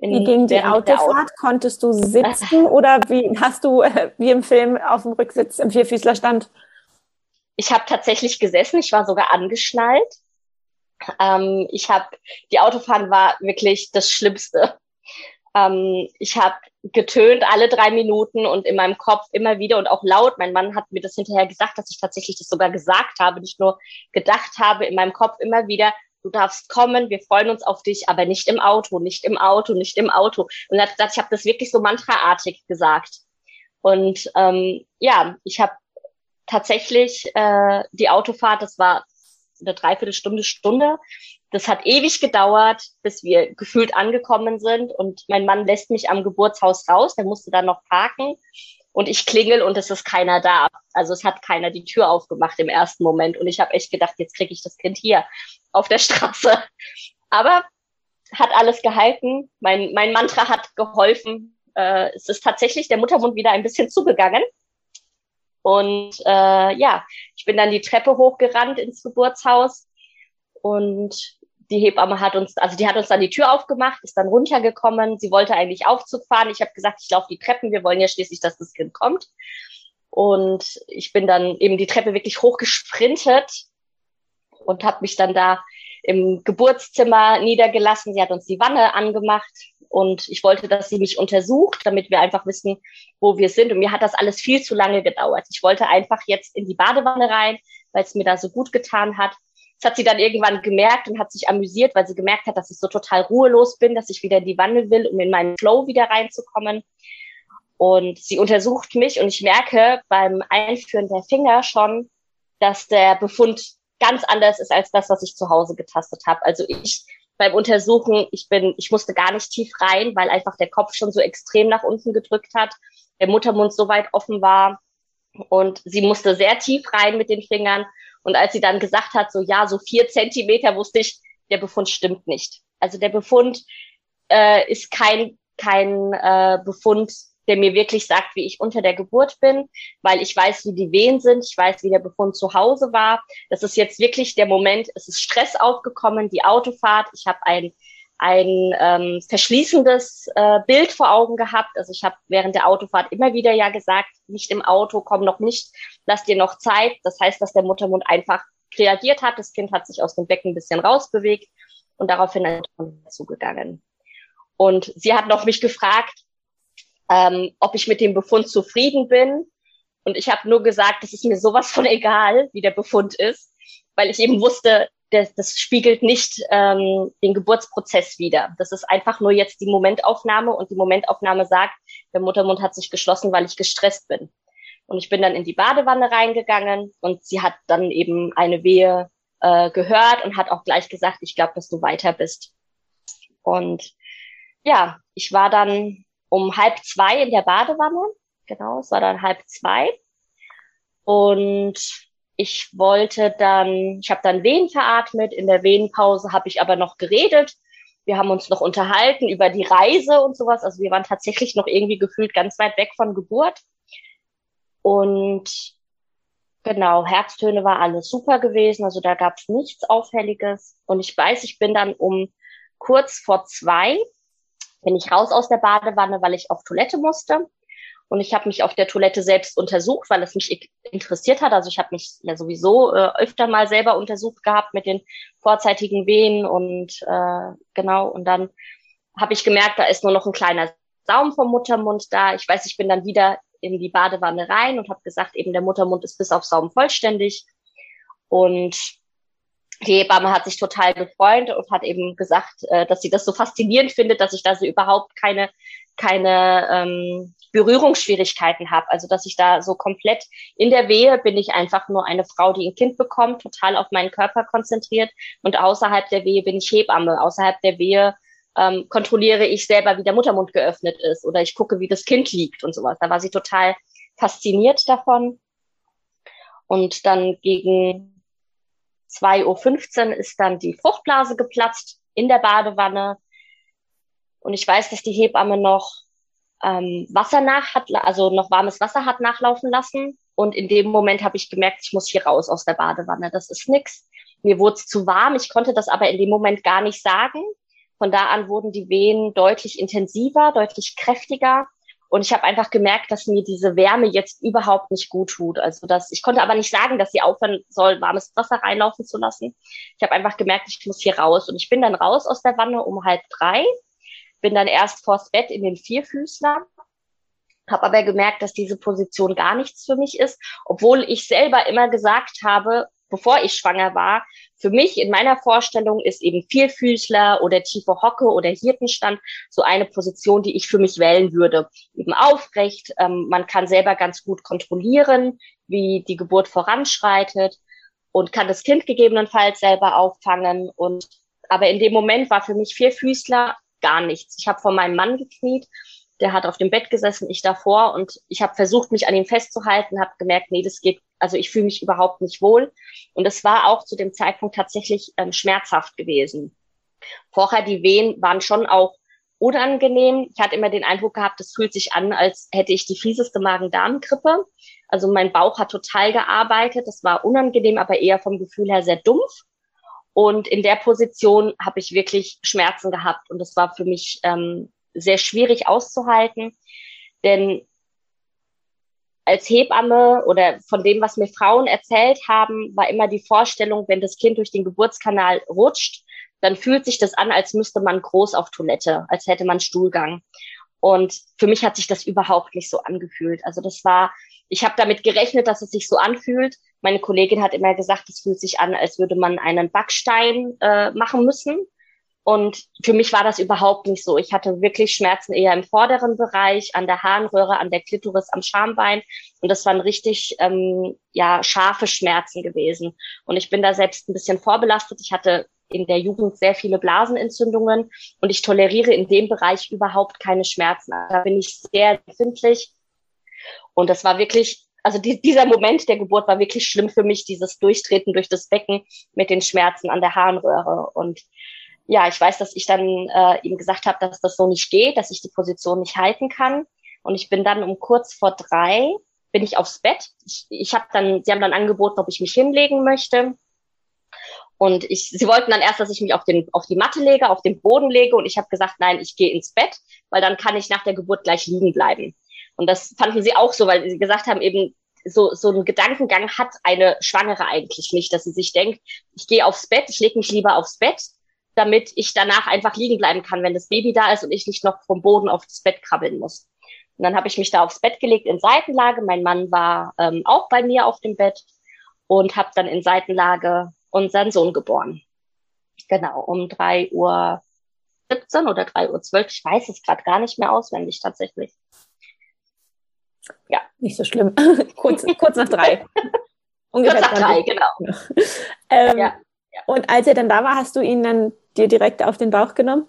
wie ging die Autofahrt? Auto Konntest du sitzen oder wie hast du äh, wie im Film auf dem Rücksitz im Vierfüßlerstand? Ich habe tatsächlich gesessen. Ich war sogar angeschnallt. Ähm, ich habe die Autofahren war wirklich das Schlimmste. Ähm, ich habe getönt alle drei Minuten und in meinem Kopf immer wieder und auch laut. Mein Mann hat mir das hinterher gesagt, dass ich tatsächlich das sogar gesagt habe, nicht nur gedacht habe, in meinem Kopf immer wieder, du darfst kommen, wir freuen uns auf dich, aber nicht im Auto, nicht im Auto, nicht im Auto. Und er hat gesagt, ich habe das wirklich so mantraartig gesagt. Und ähm, ja, ich habe tatsächlich äh, die Autofahrt, das war eine Dreiviertelstunde, Stunde, das hat ewig gedauert, bis wir gefühlt angekommen sind. Und mein Mann lässt mich am Geburtshaus raus. Der musste dann noch parken. Und ich klingel und es ist keiner da. Also es hat keiner die Tür aufgemacht im ersten Moment. Und ich habe echt gedacht, jetzt kriege ich das Kind hier auf der Straße. Aber hat alles gehalten. Mein, mein Mantra hat geholfen. Äh, es ist tatsächlich der Muttermund wieder ein bisschen zugegangen. Und äh, ja, ich bin dann die Treppe hochgerannt ins Geburtshaus und die Hebamme hat uns, also die hat uns dann die Tür aufgemacht, ist dann runtergekommen. Sie wollte eigentlich Aufzug fahren. Ich habe gesagt, ich laufe die Treppen. Wir wollen ja schließlich, dass das Kind kommt. Und ich bin dann eben die Treppe wirklich hochgesprintet und habe mich dann da im Geburtszimmer niedergelassen. Sie hat uns die Wanne angemacht und ich wollte, dass sie mich untersucht, damit wir einfach wissen, wo wir sind. Und mir hat das alles viel zu lange gedauert. Ich wollte einfach jetzt in die Badewanne rein, weil es mir da so gut getan hat. Das hat sie dann irgendwann gemerkt und hat sich amüsiert, weil sie gemerkt hat, dass ich so total ruhelos bin, dass ich wieder in die Wanne will, um in meinen Flow wieder reinzukommen. Und sie untersucht mich und ich merke beim Einführen der Finger schon, dass der Befund ganz anders ist als das, was ich zu Hause getastet habe. Also ich beim Untersuchen, ich bin, ich musste gar nicht tief rein, weil einfach der Kopf schon so extrem nach unten gedrückt hat, der Muttermund so weit offen war und sie musste sehr tief rein mit den Fingern und als sie dann gesagt hat, so ja, so vier Zentimeter, wusste ich, der Befund stimmt nicht. Also der Befund äh, ist kein, kein äh, Befund, der mir wirklich sagt, wie ich unter der Geburt bin, weil ich weiß, wie die Wehen sind, ich weiß, wie der Befund zu Hause war. Das ist jetzt wirklich der Moment, es ist Stress aufgekommen, die Autofahrt, ich habe ein ein ähm, verschließendes äh, Bild vor Augen gehabt. Also ich habe während der Autofahrt immer wieder ja gesagt, nicht im Auto, komm noch nicht, lass dir noch Zeit. Das heißt, dass der Muttermund einfach reagiert hat. Das Kind hat sich aus dem Becken ein bisschen rausbewegt und daraufhin ist zugegangen. Und sie hat noch mich gefragt, ähm, ob ich mit dem Befund zufrieden bin. Und ich habe nur gesagt, das ist mir sowas von egal, wie der Befund ist, weil ich eben wusste, das, das spiegelt nicht ähm, den Geburtsprozess wider. Das ist einfach nur jetzt die Momentaufnahme und die Momentaufnahme sagt, der Muttermund hat sich geschlossen, weil ich gestresst bin. Und ich bin dann in die Badewanne reingegangen und sie hat dann eben eine Wehe äh, gehört und hat auch gleich gesagt, ich glaube, dass du weiter bist. Und ja, ich war dann um halb zwei in der Badewanne. Genau, es war dann halb zwei. Und ich wollte dann, ich habe dann Wehen veratmet. In der Wehenpause habe ich aber noch geredet. Wir haben uns noch unterhalten über die Reise und sowas. Also wir waren tatsächlich noch irgendwie gefühlt ganz weit weg von Geburt. Und genau, Herztöne war alles super gewesen. Also da gab es nichts Auffälliges. Und ich weiß, ich bin dann um kurz vor zwei, bin ich raus aus der Badewanne, weil ich auf Toilette musste. Und ich habe mich auf der Toilette selbst untersucht, weil es mich interessiert hat. Also ich habe mich ja sowieso äh, öfter mal selber untersucht gehabt mit den vorzeitigen Wehen und äh, genau. Und dann habe ich gemerkt, da ist nur noch ein kleiner Saum vom Muttermund da. Ich weiß, ich bin dann wieder in die Badewanne rein und habe gesagt, eben der Muttermund ist bis auf Saum vollständig. Und die Hebamme hat sich total gefreut und hat eben gesagt, äh, dass sie das so faszinierend findet, dass ich da so überhaupt keine keine ähm, Berührungsschwierigkeiten habe. Also dass ich da so komplett in der Wehe bin ich einfach nur eine Frau, die ein Kind bekommt, total auf meinen Körper konzentriert. Und außerhalb der Wehe bin ich Hebamme. Außerhalb der Wehe ähm, kontrolliere ich selber, wie der Muttermund geöffnet ist oder ich gucke, wie das Kind liegt und sowas. Da war sie total fasziniert davon. Und dann gegen 2.15 Uhr ist dann die Fruchtblase geplatzt in der Badewanne. Und ich weiß, dass die Hebamme noch ähm, Wasser nach hat, also noch warmes Wasser hat nachlaufen lassen. Und in dem Moment habe ich gemerkt, ich muss hier raus aus der Badewanne. Das ist nix. Mir wurde es zu warm. Ich konnte das aber in dem Moment gar nicht sagen. Von da an wurden die Wehen deutlich intensiver, deutlich kräftiger. Und ich habe einfach gemerkt, dass mir diese Wärme jetzt überhaupt nicht gut tut. Also dass ich konnte aber nicht sagen, dass sie aufhören soll, warmes Wasser reinlaufen zu lassen. Ich habe einfach gemerkt, ich muss hier raus. Und ich bin dann raus aus der Wanne um halb drei, bin dann erst vors Bett in den Vierfüßler, habe aber gemerkt, dass diese Position gar nichts für mich ist, obwohl ich selber immer gesagt habe, bevor ich schwanger war, für mich in meiner Vorstellung ist eben Vierfüßler oder tiefe Hocke oder Hirtenstand so eine Position, die ich für mich wählen würde. Eben aufrecht, ähm, man kann selber ganz gut kontrollieren, wie die Geburt voranschreitet und kann das Kind gegebenenfalls selber auffangen. Und aber in dem Moment war für mich Vierfüßler gar nichts. Ich habe vor meinem Mann gekniet der hat auf dem Bett gesessen, ich davor und ich habe versucht, mich an ihm festzuhalten, habe gemerkt, nee, das geht, also ich fühle mich überhaupt nicht wohl. Und es war auch zu dem Zeitpunkt tatsächlich ähm, schmerzhaft gewesen. Vorher die Wehen waren schon auch unangenehm. Ich hatte immer den Eindruck gehabt, es fühlt sich an, als hätte ich die fieseste Magen-Darm-Grippe. Also mein Bauch hat total gearbeitet. Das war unangenehm, aber eher vom Gefühl her sehr dumpf. Und in der Position habe ich wirklich Schmerzen gehabt. Und das war für mich ähm, sehr schwierig auszuhalten, denn als Hebamme oder von dem, was mir Frauen erzählt haben, war immer die Vorstellung, wenn das Kind durch den Geburtskanal rutscht, dann fühlt sich das an, als müsste man groß auf Toilette, als hätte man Stuhlgang. Und für mich hat sich das überhaupt nicht so angefühlt. Also das war, ich habe damit gerechnet, dass es sich so anfühlt. Meine Kollegin hat immer gesagt, es fühlt sich an, als würde man einen Backstein äh, machen müssen. Und für mich war das überhaupt nicht so. Ich hatte wirklich Schmerzen eher im vorderen Bereich, an der Harnröhre, an der Klitoris, am Schambein. Und das waren richtig ähm, ja scharfe Schmerzen gewesen. Und ich bin da selbst ein bisschen vorbelastet. Ich hatte in der Jugend sehr viele Blasenentzündungen und ich toleriere in dem Bereich überhaupt keine Schmerzen. Da bin ich sehr empfindlich. Und das war wirklich, also die, dieser Moment der Geburt war wirklich schlimm für mich, dieses Durchtreten durch das Becken mit den Schmerzen an der Harnröhre. Und ja, ich weiß, dass ich dann äh, ihm gesagt habe, dass das so nicht geht, dass ich die Position nicht halten kann. Und ich bin dann um kurz vor drei, bin ich aufs Bett. Ich, ich habe dann, sie haben dann angeboten, ob ich mich hinlegen möchte. Und ich, sie wollten dann erst, dass ich mich auf, den, auf die Matte lege, auf den Boden lege. Und ich habe gesagt, nein, ich gehe ins Bett, weil dann kann ich nach der Geburt gleich liegen bleiben. Und das fanden sie auch so, weil sie gesagt haben, eben so, so ein Gedankengang hat eine Schwangere eigentlich nicht, dass sie sich denkt, ich gehe aufs Bett, ich lege mich lieber aufs Bett, damit ich danach einfach liegen bleiben kann, wenn das Baby da ist und ich nicht noch vom Boden auf das Bett krabbeln muss. Und dann habe ich mich da aufs Bett gelegt in Seitenlage. Mein Mann war ähm, auch bei mir auf dem Bett und habe dann in Seitenlage unseren Sohn geboren. Genau, um drei Uhr 17 oder drei Uhr 12. Ich weiß es gerade gar nicht mehr auswendig tatsächlich. Ja. Nicht so schlimm. kurz, kurz nach drei. Ungefähr kurz nach drei, genau. ähm, ja, ja. Und als er dann da war, hast du ihn dann dir direkt auf den Bauch genommen?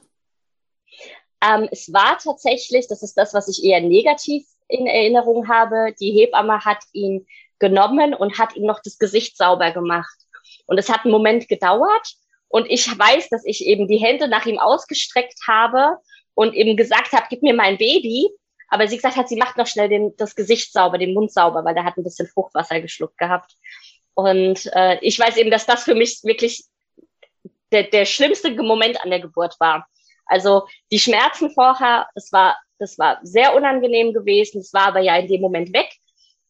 Ähm, es war tatsächlich, das ist das, was ich eher negativ in Erinnerung habe, die Hebamme hat ihn genommen und hat ihm noch das Gesicht sauber gemacht. Und es hat einen Moment gedauert. Und ich weiß, dass ich eben die Hände nach ihm ausgestreckt habe und eben gesagt habe, gib mir mein Baby. Aber sie gesagt hat, sie macht noch schnell den, das Gesicht sauber, den Mund sauber, weil der hat ein bisschen Fruchtwasser geschluckt gehabt. Und äh, ich weiß eben, dass das für mich wirklich der, der schlimmste Moment an der Geburt war. Also die Schmerzen vorher, das war, das war sehr unangenehm gewesen. Es war aber ja in dem Moment weg.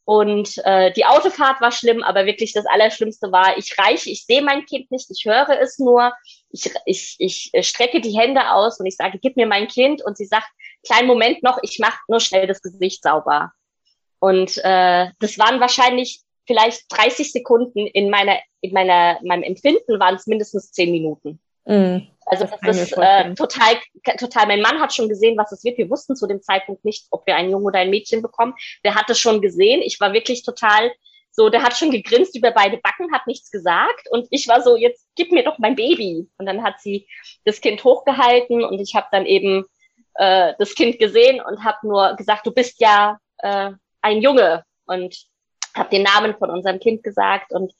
Und äh, die Autofahrt war schlimm, aber wirklich das Allerschlimmste war, ich reiche, ich sehe mein Kind nicht, ich höre es nur, ich, ich, ich äh, strecke die Hände aus und ich sage, gib mir mein Kind. Und sie sagt, kleinen Moment noch, ich mache nur schnell das Gesicht sauber. Und äh, das waren wahrscheinlich vielleicht 30 Sekunden in meiner, in meiner, meinem Empfinden waren es mindestens 10 Minuten. Mm, also das, das ist äh, total, total. Mein Mann hat schon gesehen, was es wird. Wir wussten zu dem Zeitpunkt nicht, ob wir einen Jungen oder ein Mädchen bekommen. Der hat es schon gesehen. Ich war wirklich total so, der hat schon gegrinst über beide Backen, hat nichts gesagt und ich war so, jetzt gib mir doch mein Baby. Und dann hat sie das Kind hochgehalten und ich habe dann eben äh, das Kind gesehen und habe nur gesagt, du bist ja äh, ein Junge und habe den Namen von unserem Kind gesagt und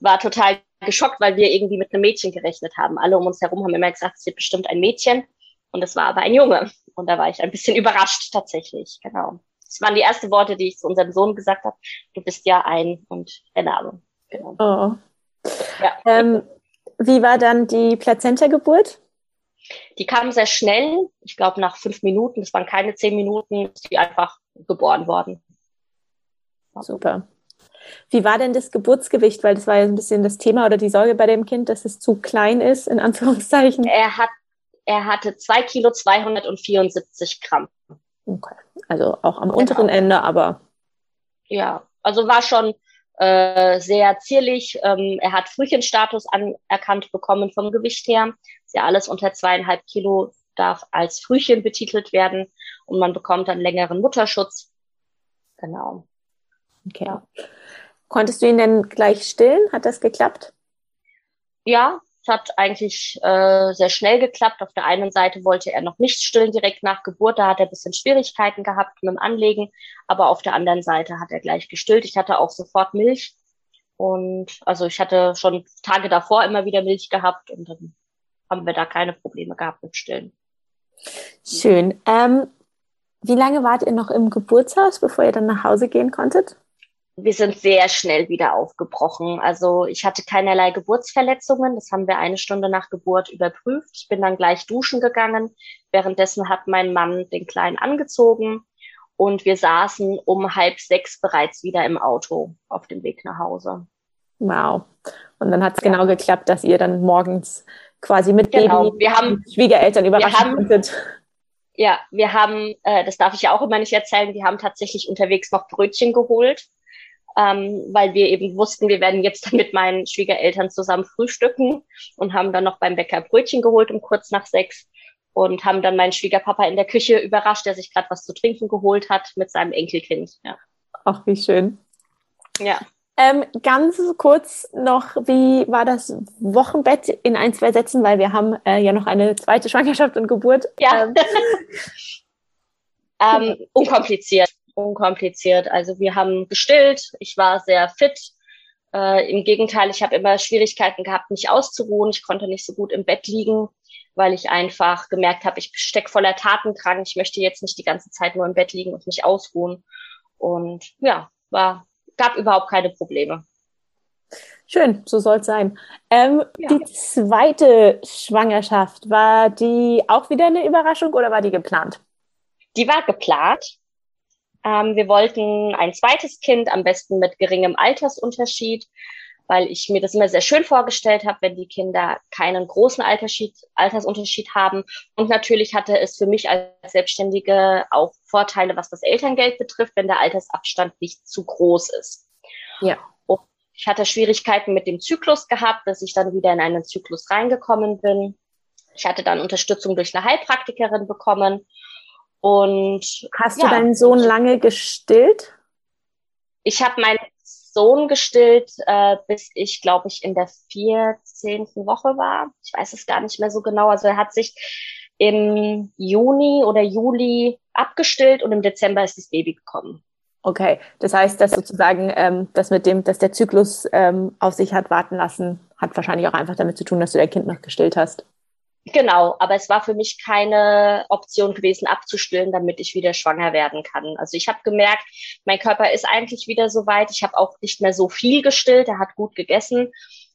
war total geschockt, weil wir irgendwie mit einem Mädchen gerechnet haben. Alle um uns herum haben immer gesagt, es wird bestimmt ein Mädchen. Und es war aber ein Junge. Und da war ich ein bisschen überrascht tatsächlich. Genau. Das waren die ersten Worte, die ich zu unserem Sohn gesagt habe. Du bist ja ein und der Name. Genau. Oh. Ja. Ähm, wie war dann die Plazenta-Geburt? Die kam sehr schnell. Ich glaube, nach fünf Minuten, das waren keine zehn Minuten, ist die einfach geboren worden. Super. Wie war denn das Geburtsgewicht? Weil das war ja ein bisschen das Thema oder die Sorge bei dem Kind, dass es zu klein ist, in Anführungszeichen. Er hat, er hatte zwei Kilo 274 Gramm. Okay. Also auch am genau. unteren Ende, aber. Ja, also war schon äh, sehr zierlich. Ähm, er hat Frühchenstatus anerkannt bekommen vom Gewicht her. Ist ja alles unter zweieinhalb Kilo darf als Frühchen betitelt werden und man bekommt dann längeren Mutterschutz. Genau. Okay. Ja. Konntest du ihn denn gleich stillen? Hat das geklappt? Ja, es hat eigentlich äh, sehr schnell geklappt. Auf der einen Seite wollte er noch nicht stillen direkt nach Geburt, da hat er ein bisschen Schwierigkeiten gehabt mit dem Anlegen, aber auf der anderen Seite hat er gleich gestillt. Ich hatte auch sofort Milch und also ich hatte schon Tage davor immer wieder Milch gehabt und dann haben wir da keine Probleme gehabt mit Stillen. Schön. Ähm, wie lange wart ihr noch im Geburtshaus, bevor ihr dann nach Hause gehen konntet? Wir sind sehr schnell wieder aufgebrochen. Also ich hatte keinerlei Geburtsverletzungen. Das haben wir eine Stunde nach Geburt überprüft. Ich bin dann gleich duschen gegangen. Währenddessen hat mein Mann den Kleinen angezogen und wir saßen um halb sechs bereits wieder im Auto auf dem Weg nach Hause. Wow. Und dann hat es ja. genau geklappt, dass ihr dann morgens quasi mit genau. Baby wir haben, Schwiegereltern überraschen konntet. Ja, wir haben, äh, das darf ich ja auch immer nicht erzählen, wir haben tatsächlich unterwegs noch Brötchen geholt ähm, weil wir eben wussten, wir werden jetzt mit meinen Schwiegereltern zusammen frühstücken und haben dann noch beim Bäcker Brötchen geholt um kurz nach sechs und haben dann meinen Schwiegerpapa in der Küche überrascht, der sich gerade was zu trinken geholt hat mit seinem Enkelkind. Ja. Ach, wie schön. Ja. Ähm, ganz kurz noch, wie war das Wochenbett in ein, zwei Sätzen, weil wir haben äh, ja noch eine zweite Schwangerschaft und Geburt. Ja. Ähm. ähm, unkompliziert unkompliziert. Also wir haben gestillt, ich war sehr fit. Äh, Im Gegenteil, ich habe immer Schwierigkeiten gehabt, mich auszuruhen. Ich konnte nicht so gut im Bett liegen, weil ich einfach gemerkt habe, ich steck voller Tatendrang. Ich möchte jetzt nicht die ganze Zeit nur im Bett liegen und mich ausruhen. Und ja, war, gab überhaupt keine Probleme. Schön, so soll es sein. Ähm, ja. Die zweite Schwangerschaft, war die auch wieder eine Überraschung oder war die geplant? Die war geplant. Ähm, wir wollten ein zweites Kind, am besten mit geringem Altersunterschied, weil ich mir das immer sehr schön vorgestellt habe, wenn die Kinder keinen großen Alterschied, Altersunterschied haben. Und natürlich hatte es für mich als Selbstständige auch Vorteile, was das Elterngeld betrifft, wenn der Altersabstand nicht zu groß ist. Ja. Und ich hatte Schwierigkeiten mit dem Zyklus gehabt, dass ich dann wieder in einen Zyklus reingekommen bin. Ich hatte dann Unterstützung durch eine Heilpraktikerin bekommen und hast ja, du deinen Sohn lange gestillt? Ich habe meinen Sohn gestillt, äh, bis ich, glaube ich, in der 14. Woche war. Ich weiß es gar nicht mehr so genau. Also er hat sich im Juni oder Juli abgestillt und im Dezember ist das Baby gekommen. Okay, das heißt, dass sozusagen ähm, das mit dem, dass der Zyklus ähm, auf sich hat warten lassen, hat wahrscheinlich auch einfach damit zu tun, dass du dein Kind noch gestillt hast. Genau, aber es war für mich keine Option gewesen, abzustillen, damit ich wieder schwanger werden kann. Also ich habe gemerkt, mein Körper ist eigentlich wieder so weit. Ich habe auch nicht mehr so viel gestillt. Er hat gut gegessen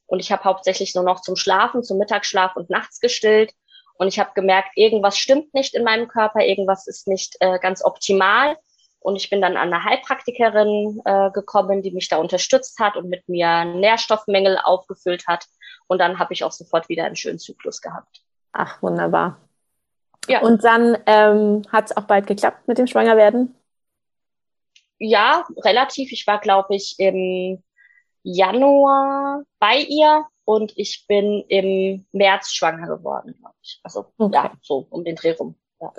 und ich habe hauptsächlich nur noch zum Schlafen, zum Mittagsschlaf und nachts gestillt. Und ich habe gemerkt, irgendwas stimmt nicht in meinem Körper, irgendwas ist nicht äh, ganz optimal. Und ich bin dann an eine Heilpraktikerin äh, gekommen, die mich da unterstützt hat und mit mir Nährstoffmängel aufgefüllt hat. Und dann habe ich auch sofort wieder einen schönen Zyklus gehabt. Ach, wunderbar. Ja. Und dann ähm, hat es auch bald geklappt mit dem Schwangerwerden? Ja, relativ. Ich war, glaube ich, im Januar bei ihr und ich bin im März schwanger geworden, glaube ich. Also okay. ja, so um den Dreh rum. Ja.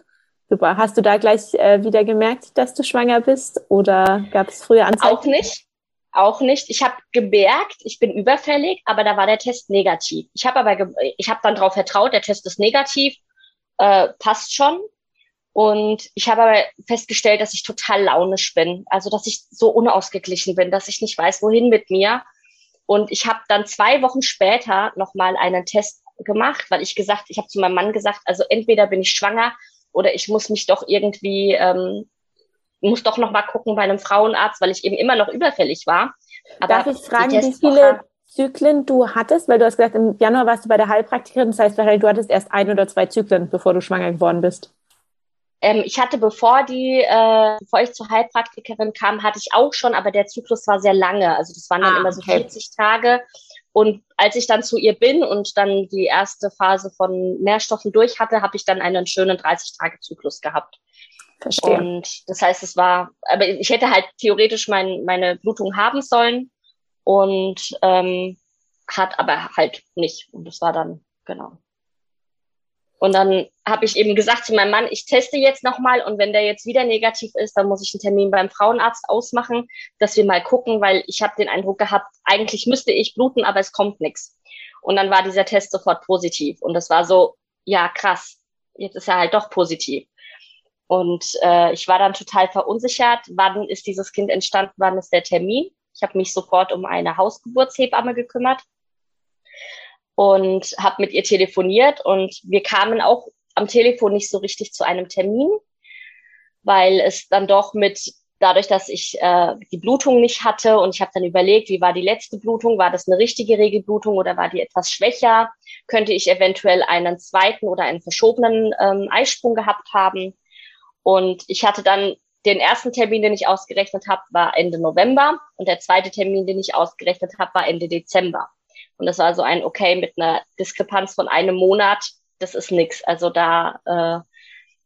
Super. Hast du da gleich äh, wieder gemerkt, dass du schwanger bist oder gab es früher Anzeichen? Auch nicht auch nicht. Ich habe gemerkt, ich bin überfällig, aber da war der Test negativ. Ich habe aber, ich habe dann darauf vertraut, der Test ist negativ, äh, passt schon. Und ich habe aber festgestellt, dass ich total launisch bin, also dass ich so unausgeglichen bin, dass ich nicht weiß, wohin mit mir. Und ich habe dann zwei Wochen später nochmal einen Test gemacht, weil ich gesagt, ich habe zu meinem Mann gesagt, also entweder bin ich schwanger oder ich muss mich doch irgendwie ähm, muss doch noch mal gucken bei einem Frauenarzt, weil ich eben immer noch überfällig war. Aber Darf ich fragen, wie viele Zyklen du hattest? Weil du hast gesagt, im Januar warst du bei der Heilpraktikerin. Das heißt, du hattest erst ein oder zwei Zyklen, bevor du schwanger geworden bist. Ähm, ich hatte, bevor die, äh, bevor ich zur Heilpraktikerin kam, hatte ich auch schon, aber der Zyklus war sehr lange. Also das waren dann ah, immer so 40 Tage. Und als ich dann zu ihr bin und dann die erste Phase von Nährstoffen durch hatte, habe ich dann einen schönen 30-Tage-Zyklus gehabt. Verstehe. Und das heißt, es war, aber ich hätte halt theoretisch mein, meine Blutung haben sollen und ähm, hat aber halt nicht. Und das war dann, genau. Und dann habe ich eben gesagt zu meinem Mann, ich teste jetzt nochmal und wenn der jetzt wieder negativ ist, dann muss ich einen Termin beim Frauenarzt ausmachen, dass wir mal gucken, weil ich habe den Eindruck gehabt, eigentlich müsste ich bluten, aber es kommt nichts. Und dann war dieser Test sofort positiv. Und das war so, ja, krass, jetzt ist er halt doch positiv. Und äh, ich war dann total verunsichert, wann ist dieses Kind entstanden, wann ist der Termin. Ich habe mich sofort um eine Hausgeburtshebamme gekümmert und habe mit ihr telefoniert und wir kamen auch am Telefon nicht so richtig zu einem Termin, weil es dann doch mit dadurch, dass ich äh, die Blutung nicht hatte und ich habe dann überlegt, wie war die letzte Blutung, war das eine richtige Regelblutung oder war die etwas schwächer, könnte ich eventuell einen zweiten oder einen verschobenen ähm, Eisprung gehabt haben. Und ich hatte dann den ersten Termin, den ich ausgerechnet habe, war Ende November und der zweite Termin, den ich ausgerechnet habe, war Ende Dezember. Und das war so ein Okay mit einer Diskrepanz von einem Monat. Das ist nix. Also da, äh,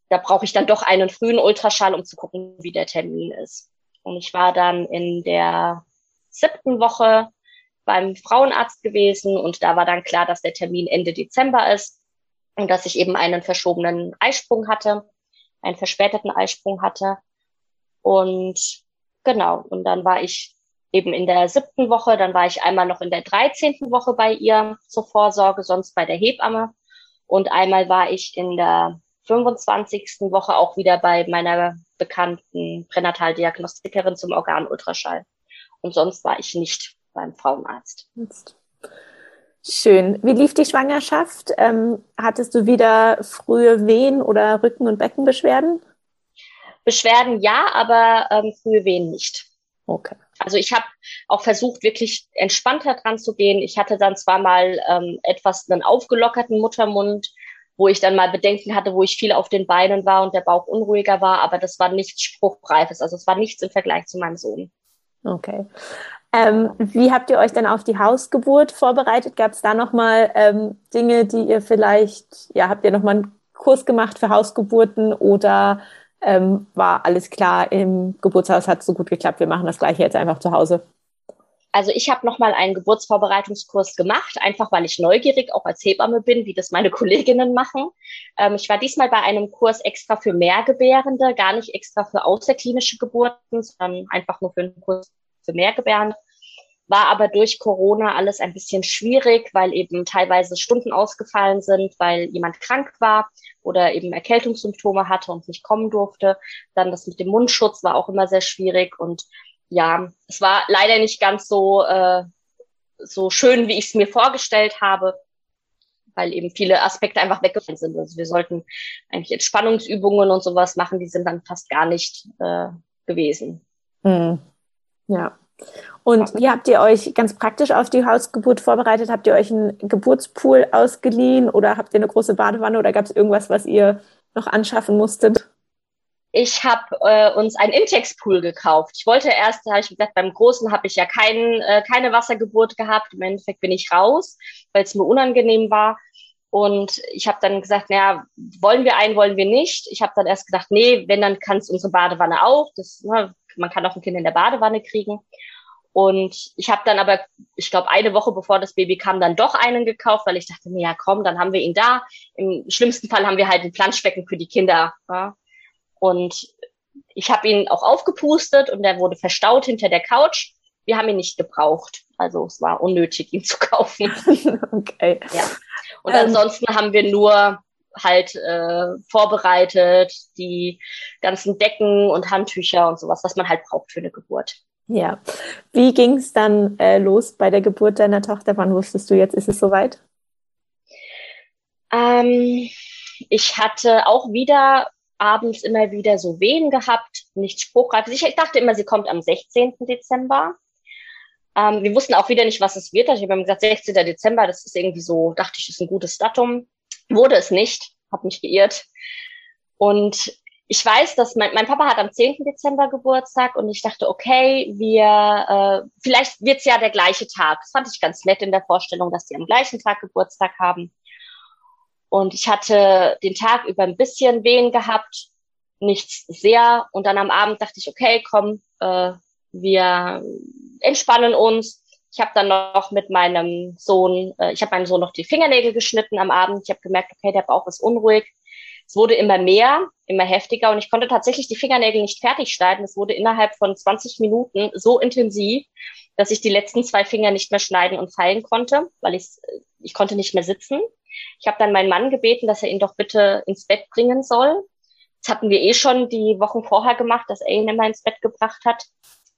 da brauche ich dann doch einen frühen Ultraschall, um zu gucken, wie der Termin ist. Und ich war dann in der siebten Woche beim Frauenarzt gewesen und da war dann klar, dass der Termin Ende Dezember ist und dass ich eben einen verschobenen Eisprung hatte einen verspäteten Eisprung hatte. Und genau, und dann war ich eben in der siebten Woche, dann war ich einmal noch in der dreizehnten Woche bei ihr zur Vorsorge, sonst bei der Hebamme. Und einmal war ich in der 25. Woche auch wieder bei meiner bekannten Pränataldiagnostikerin zum Organultraschall. Und sonst war ich nicht beim Frauenarzt. Jetzt. Schön. Wie lief die Schwangerschaft? Ähm, hattest du wieder frühe Wehen oder Rücken- und Beckenbeschwerden? Beschwerden ja, aber ähm, frühe Wehen nicht. Okay. Also ich habe auch versucht, wirklich entspannter dran zu gehen. Ich hatte dann zwar mal ähm, etwas einen aufgelockerten Muttermund, wo ich dann mal Bedenken hatte, wo ich viel auf den Beinen war und der Bauch unruhiger war, aber das war nichts Spruchreifes. Also es war nichts im Vergleich zu meinem Sohn. Okay. Ähm, wie habt ihr euch dann auf die Hausgeburt vorbereitet? Gab es da nochmal ähm, Dinge, die ihr vielleicht, ja, habt ihr nochmal einen Kurs gemacht für Hausgeburten oder ähm, war alles klar im Geburtshaus, hat so gut geklappt, wir machen das gleiche jetzt einfach zu Hause? Also ich habe nochmal einen Geburtsvorbereitungskurs gemacht, einfach weil ich neugierig auch als Hebamme bin, wie das meine Kolleginnen machen. Ähm, ich war diesmal bei einem Kurs extra für Mehrgebärende, gar nicht extra für außerklinische Geburten, sondern einfach nur für einen Kurs für Mehrgebärende war aber durch Corona alles ein bisschen schwierig, weil eben teilweise Stunden ausgefallen sind, weil jemand krank war oder eben Erkältungssymptome hatte und nicht kommen durfte. Dann das mit dem Mundschutz war auch immer sehr schwierig und ja, es war leider nicht ganz so äh, so schön, wie ich es mir vorgestellt habe, weil eben viele Aspekte einfach weggefallen sind. Also wir sollten eigentlich Entspannungsübungen und sowas machen, die sind dann fast gar nicht äh, gewesen. Hm. Ja. Und wie habt ihr euch ganz praktisch auf die Hausgeburt vorbereitet? Habt ihr euch einen Geburtspool ausgeliehen oder habt ihr eine große Badewanne oder gab es irgendwas, was ihr noch anschaffen musstet? Ich habe äh, uns einen Intex-Pool gekauft. Ich wollte erst, habe ich gesagt, beim Großen habe ich ja kein, äh, keine Wassergeburt gehabt. Im Endeffekt bin ich raus, weil es mir unangenehm war. Und ich habe dann gesagt, naja, wollen wir einen, wollen wir nicht. Ich habe dann erst gedacht, nee, wenn, dann kann es unsere Badewanne auch. Das, ne, man kann auch ein Kind in der Badewanne kriegen. Und ich habe dann aber, ich glaube, eine Woche bevor das Baby kam, dann doch einen gekauft, weil ich dachte, ja komm, dann haben wir ihn da. Im schlimmsten Fall haben wir halt ein Planschbecken für die Kinder. Ja? Und ich habe ihn auch aufgepustet und der wurde verstaut hinter der Couch. Wir haben ihn nicht gebraucht. Also es war unnötig, ihn zu kaufen. okay. Ja. Und ähm, ansonsten haben wir nur halt äh, vorbereitet, die ganzen Decken und Handtücher und sowas, was man halt braucht für eine Geburt. Ja. Wie ging es dann äh, los bei der Geburt deiner Tochter? Wann wusstest du jetzt, ist es soweit? Ähm, ich hatte auch wieder abends immer wieder so Wehen gehabt, nicht spruchreif. Ich dachte immer, sie kommt am 16. Dezember. Ähm, wir wussten auch wieder nicht, was es wird. Also ich habe gesagt, 16. Dezember, das ist irgendwie so, dachte ich, ist ein gutes Datum. Wurde es nicht, habe mich geirrt. Und ich weiß, dass mein, mein Papa hat am 10. Dezember Geburtstag und ich dachte, okay, wir, äh, vielleicht wird's ja der gleiche Tag. Das fand ich ganz nett in der Vorstellung, dass die am gleichen Tag Geburtstag haben. Und ich hatte den Tag über ein bisschen Wehen gehabt, nichts sehr. Und dann am Abend dachte ich, okay, komm, äh, wir entspannen uns. Ich habe dann noch mit meinem Sohn, äh, ich habe meinem Sohn noch die Fingernägel geschnitten am Abend. Ich habe gemerkt, okay, der Bauch ist unruhig. Es wurde immer mehr, immer heftiger und ich konnte tatsächlich die Fingernägel nicht fertig schneiden. Es wurde innerhalb von 20 Minuten so intensiv, dass ich die letzten zwei Finger nicht mehr schneiden und feilen konnte, weil ich, ich konnte nicht mehr sitzen. Ich habe dann meinen Mann gebeten, dass er ihn doch bitte ins Bett bringen soll. Das hatten wir eh schon die Wochen vorher gemacht, dass er ihn immer ins Bett gebracht hat,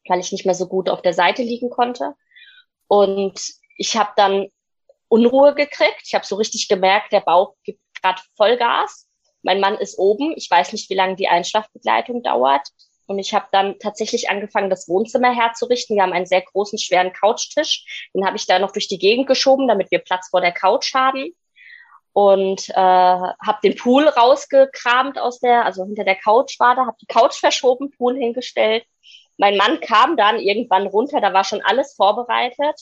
weil ich nicht mehr so gut auf der Seite liegen konnte. Und ich habe dann Unruhe gekriegt. Ich habe so richtig gemerkt, der Bauch gibt gerade Vollgas. Mein Mann ist oben. Ich weiß nicht, wie lange die Einschlafbegleitung dauert. Und ich habe dann tatsächlich angefangen, das Wohnzimmer herzurichten. Wir haben einen sehr großen, schweren Couchtisch. Den habe ich da noch durch die Gegend geschoben, damit wir Platz vor der Couch haben. Und äh, habe den Pool rausgekramt aus der, also hinter der Couch war da, habe die Couch verschoben, Pool hingestellt. Mein Mann kam dann irgendwann runter, da war schon alles vorbereitet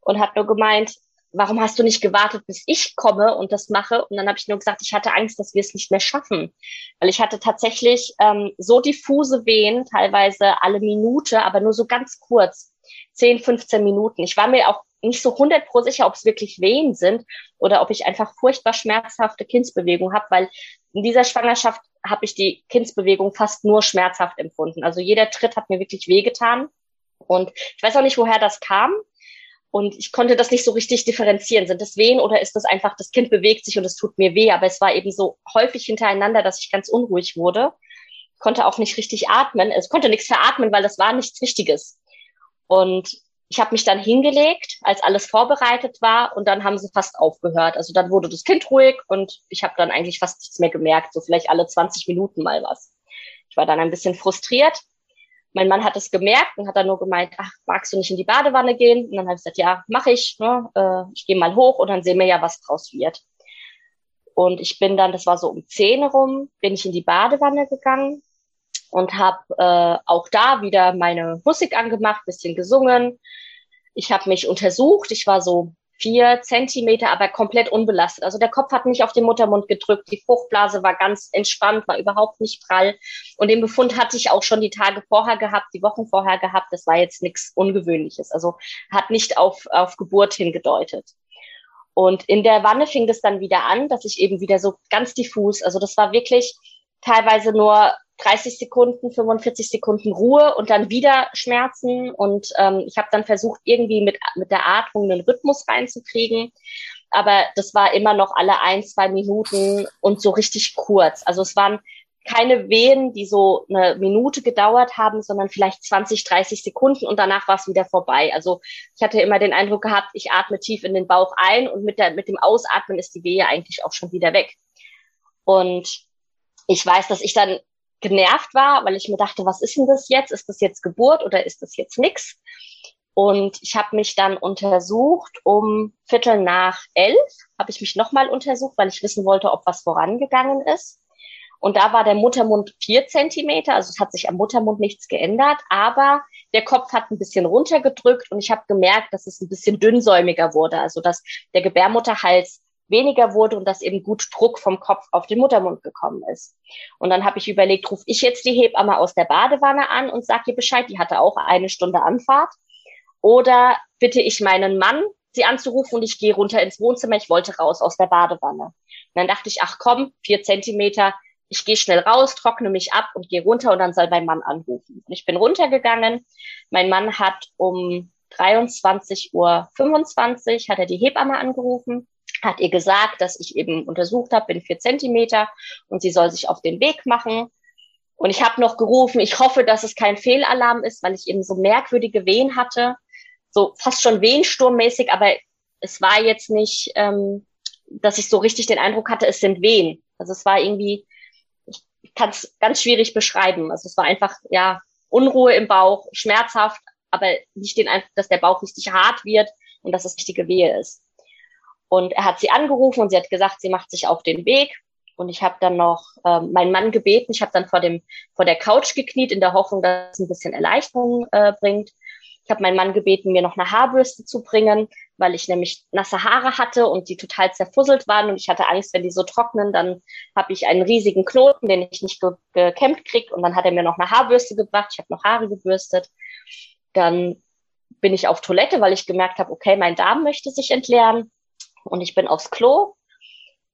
und hat nur gemeint, warum hast du nicht gewartet, bis ich komme und das mache? Und dann habe ich nur gesagt, ich hatte Angst, dass wir es nicht mehr schaffen. Weil ich hatte tatsächlich ähm, so diffuse Wehen, teilweise alle Minute, aber nur so ganz kurz, 10, 15 Minuten. Ich war mir auch nicht so 100 pro sicher, ob es wirklich Wehen sind oder ob ich einfach furchtbar schmerzhafte Kindsbewegung habe, weil in dieser Schwangerschaft habe ich die Kindsbewegung fast nur schmerzhaft empfunden. Also jeder Tritt hat mir wirklich wehgetan. Und ich weiß auch nicht, woher das kam. Und ich konnte das nicht so richtig differenzieren. Sind das Wehen oder ist das einfach, das Kind bewegt sich und es tut mir weh? Aber es war eben so häufig hintereinander, dass ich ganz unruhig wurde. Konnte auch nicht richtig atmen. Es konnte nichts veratmen, weil das war nichts Wichtiges. Und ich habe mich dann hingelegt, als alles vorbereitet war und dann haben sie fast aufgehört. Also dann wurde das Kind ruhig und ich habe dann eigentlich fast nichts mehr gemerkt, so vielleicht alle 20 Minuten mal was. Ich war dann ein bisschen frustriert mein Mann hat es gemerkt und hat dann nur gemeint, ach, magst du nicht in die Badewanne gehen? Und dann habe ich gesagt, ja, mache ich. Ne? Äh, ich gehe mal hoch und dann sehen wir ja, was draus wird. Und ich bin dann, das war so um zehn rum, bin ich in die Badewanne gegangen und habe äh, auch da wieder meine Musik angemacht, bisschen gesungen. Ich habe mich untersucht. Ich war so vier Zentimeter, aber komplett unbelastet. Also der Kopf hat nicht auf den Muttermund gedrückt, die Fruchtblase war ganz entspannt, war überhaupt nicht prall. Und den Befund hatte ich auch schon die Tage vorher gehabt, die Wochen vorher gehabt. Das war jetzt nichts Ungewöhnliches. Also hat nicht auf, auf Geburt hingedeutet. Und in der Wanne fing das dann wieder an, dass ich eben wieder so ganz diffus, also das war wirklich teilweise nur 30 Sekunden, 45 Sekunden Ruhe und dann wieder Schmerzen. Und ähm, ich habe dann versucht, irgendwie mit, mit der Atmung einen Rhythmus reinzukriegen. Aber das war immer noch alle ein, zwei Minuten und so richtig kurz. Also es waren keine Wehen, die so eine Minute gedauert haben, sondern vielleicht 20, 30 Sekunden und danach war es wieder vorbei. Also ich hatte immer den Eindruck gehabt, ich atme tief in den Bauch ein und mit, der, mit dem Ausatmen ist die Wehe eigentlich auch schon wieder weg. Und ich weiß, dass ich dann genervt war, weil ich mir dachte, was ist denn das jetzt? Ist das jetzt Geburt oder ist das jetzt nix? Und ich habe mich dann untersucht, um Viertel nach elf habe ich mich nochmal untersucht, weil ich wissen wollte, ob was vorangegangen ist. Und da war der Muttermund vier Zentimeter, also es hat sich am Muttermund nichts geändert, aber der Kopf hat ein bisschen runtergedrückt und ich habe gemerkt, dass es ein bisschen dünnsäumiger wurde, also dass der Gebärmutterhals weniger wurde und dass eben gut Druck vom Kopf auf den Muttermund gekommen ist. Und dann habe ich überlegt, rufe ich jetzt die Hebamme aus der Badewanne an und sage ihr Bescheid, die hatte auch eine Stunde Anfahrt. Oder bitte ich meinen Mann, sie anzurufen und ich gehe runter ins Wohnzimmer, ich wollte raus aus der Badewanne. Und dann dachte ich, ach komm, vier Zentimeter, ich gehe schnell raus, trockne mich ab und gehe runter und dann soll mein Mann anrufen. Und ich bin runtergegangen. Mein Mann hat um 23.25 Uhr hat er die Hebamme angerufen hat ihr gesagt, dass ich eben untersucht habe, bin vier Zentimeter und sie soll sich auf den Weg machen. Und ich habe noch gerufen, ich hoffe, dass es kein Fehlalarm ist, weil ich eben so merkwürdige Wehen hatte, so fast schon wehensturmmäßig, aber es war jetzt nicht, ähm, dass ich so richtig den Eindruck hatte, es sind Wehen. Also es war irgendwie, ich kann es ganz schwierig beschreiben. Also es war einfach, ja, Unruhe im Bauch, schmerzhaft, aber nicht den Eindruck, dass der Bauch richtig hart wird und dass es richtige Wehe ist. Und er hat sie angerufen und sie hat gesagt, sie macht sich auf den Weg. Und ich habe dann noch ähm, meinen Mann gebeten. Ich habe dann vor dem vor der Couch gekniet in der Hoffnung, dass es ein bisschen Erleichterung äh, bringt. Ich habe meinen Mann gebeten, mir noch eine Haarbürste zu bringen, weil ich nämlich nasse Haare hatte und die total zerfusselt waren und ich hatte Angst, wenn die so trocknen, dann habe ich einen riesigen Knoten, den ich nicht ge gekämmt krieg. Und dann hat er mir noch eine Haarbürste gebracht. Ich habe noch Haare gebürstet. Dann bin ich auf Toilette, weil ich gemerkt habe, okay, mein Darm möchte sich entleeren und ich bin aufs Klo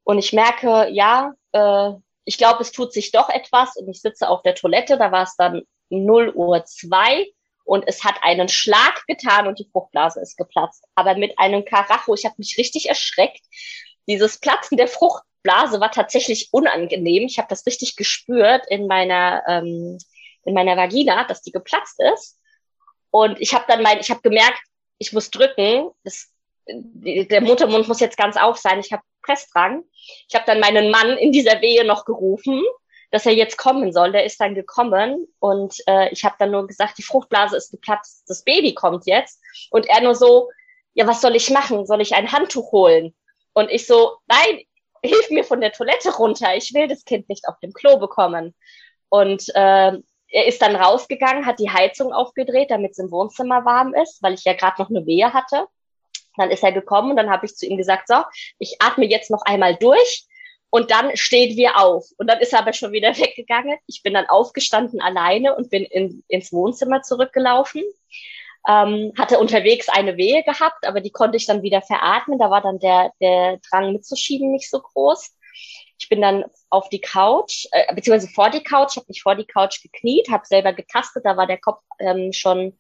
und ich merke, ja, äh, ich glaube, es tut sich doch etwas und ich sitze auf der Toilette, da war es dann 0 Uhr 2 und es hat einen Schlag getan und die Fruchtblase ist geplatzt. Aber mit einem Karacho, ich habe mich richtig erschreckt. Dieses Platzen der Fruchtblase war tatsächlich unangenehm. Ich habe das richtig gespürt in meiner, ähm, in meiner Vagina, dass die geplatzt ist. Und ich habe dann mein, ich habe gemerkt, ich muss drücken. Das der Muttermund muss jetzt ganz auf sein, ich habe Pressdrang. Ich habe dann meinen Mann in dieser Wehe noch gerufen, dass er jetzt kommen soll. Der ist dann gekommen und äh, ich habe dann nur gesagt, die Fruchtblase ist geplatzt, das Baby kommt jetzt. Und er nur so, ja, was soll ich machen? Soll ich ein Handtuch holen? Und ich so, nein, hilf mir von der Toilette runter. Ich will das Kind nicht auf dem Klo bekommen. Und äh, er ist dann rausgegangen, hat die Heizung aufgedreht, damit es im Wohnzimmer warm ist, weil ich ja gerade noch eine Wehe hatte. Dann ist er gekommen und dann habe ich zu ihm gesagt, so, ich atme jetzt noch einmal durch und dann stehen wir auf. Und dann ist er aber schon wieder weggegangen. Ich bin dann aufgestanden alleine und bin in, ins Wohnzimmer zurückgelaufen. Ähm, hatte unterwegs eine Wehe gehabt, aber die konnte ich dann wieder veratmen. Da war dann der, der Drang mitzuschieben nicht so groß. Ich bin dann auf die Couch, äh, beziehungsweise vor die Couch, habe mich vor die Couch gekniet, habe selber getastet, da war der Kopf ähm, schon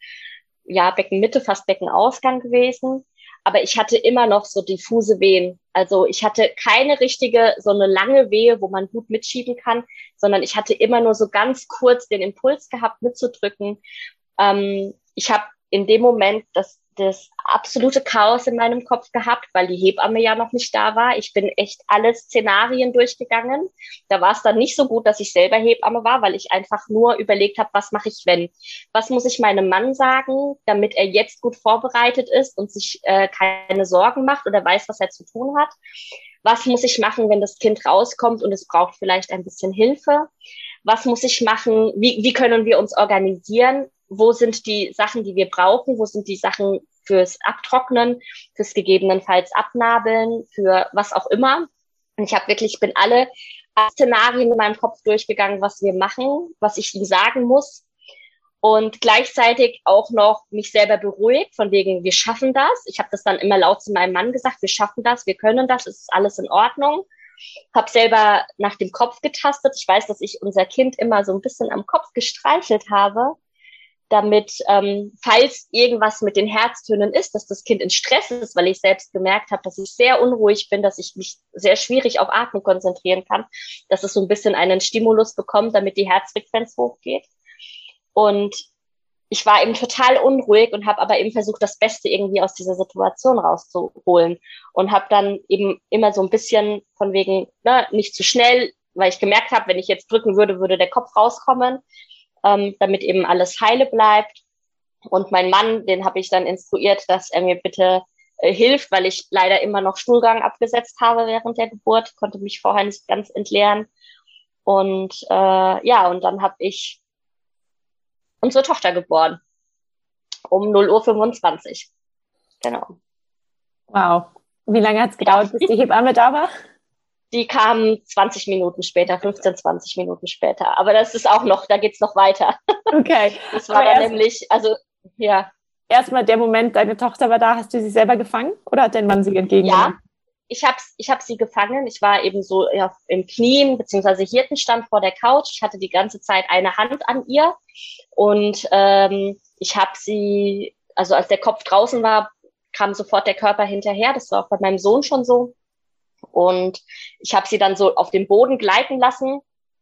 ja Beckenmitte, fast Beckenausgang gewesen aber ich hatte immer noch so diffuse Wehen. Also ich hatte keine richtige, so eine lange Wehe, wo man gut mitschieben kann, sondern ich hatte immer nur so ganz kurz den Impuls gehabt, mitzudrücken. Ähm, ich habe in dem Moment das, das absolute Chaos in meinem Kopf gehabt, weil die Hebamme ja noch nicht da war. Ich bin echt alle Szenarien durchgegangen. Da war es dann nicht so gut, dass ich selber Hebamme war, weil ich einfach nur überlegt habe, was mache ich, wenn? Was muss ich meinem Mann sagen, damit er jetzt gut vorbereitet ist und sich äh, keine Sorgen macht oder weiß, was er zu tun hat? Was muss ich machen, wenn das Kind rauskommt und es braucht vielleicht ein bisschen Hilfe? Was muss ich machen? Wie, wie können wir uns organisieren? Wo sind die Sachen, die wir brauchen, wo sind die Sachen fürs Abtrocknen, fürs gegebenenfalls Abnabeln, für was auch immer. Und ich habe wirklich, ich bin alle Szenarien in meinem Kopf durchgegangen, was wir machen, was ich ihm sagen muss. Und gleichzeitig auch noch mich selber beruhigt, von wegen, wir schaffen das. Ich habe das dann immer laut zu meinem Mann gesagt, wir schaffen das, wir können das, es ist alles in Ordnung. Habe selber nach dem Kopf getastet. Ich weiß, dass ich unser Kind immer so ein bisschen am Kopf gestreichelt habe damit, ähm, falls irgendwas mit den Herztönen ist, dass das Kind in Stress ist, weil ich selbst gemerkt habe, dass ich sehr unruhig bin, dass ich mich sehr schwierig auf Atmen konzentrieren kann, dass es so ein bisschen einen Stimulus bekommt, damit die Herzfrequenz hochgeht. Und ich war eben total unruhig und habe aber eben versucht, das Beste irgendwie aus dieser Situation rauszuholen und habe dann eben immer so ein bisschen von wegen ne, nicht zu schnell, weil ich gemerkt habe, wenn ich jetzt drücken würde, würde der Kopf rauskommen ähm, damit eben alles heile bleibt. Und mein Mann, den habe ich dann instruiert, dass er mir bitte äh, hilft, weil ich leider immer noch Stuhlgang abgesetzt habe während der Geburt, konnte mich vorher nicht ganz entleeren. Und äh, ja, und dann habe ich unsere Tochter geboren. Um 0.25 Uhr. Genau. Wow. Wie lange hat es gedauert, bis die Hebamme da war? Die kamen 20 Minuten später, 15, 20 Minuten später. Aber das ist auch noch, da geht's noch weiter. Okay. Das war dann nämlich, also ja. Erstmal der Moment, deine Tochter war da, hast du sie selber gefangen oder hat dein Mann sie entgegengenommen? Ja, ich habe ich hab sie gefangen. Ich war eben so ja, im Knien beziehungsweise Hirtenstand vor der Couch. Ich hatte die ganze Zeit eine Hand an ihr und ähm, ich habe sie, also als der Kopf draußen war, kam sofort der Körper hinterher. Das war auch bei meinem Sohn schon so. Und ich habe sie dann so auf den Boden gleiten lassen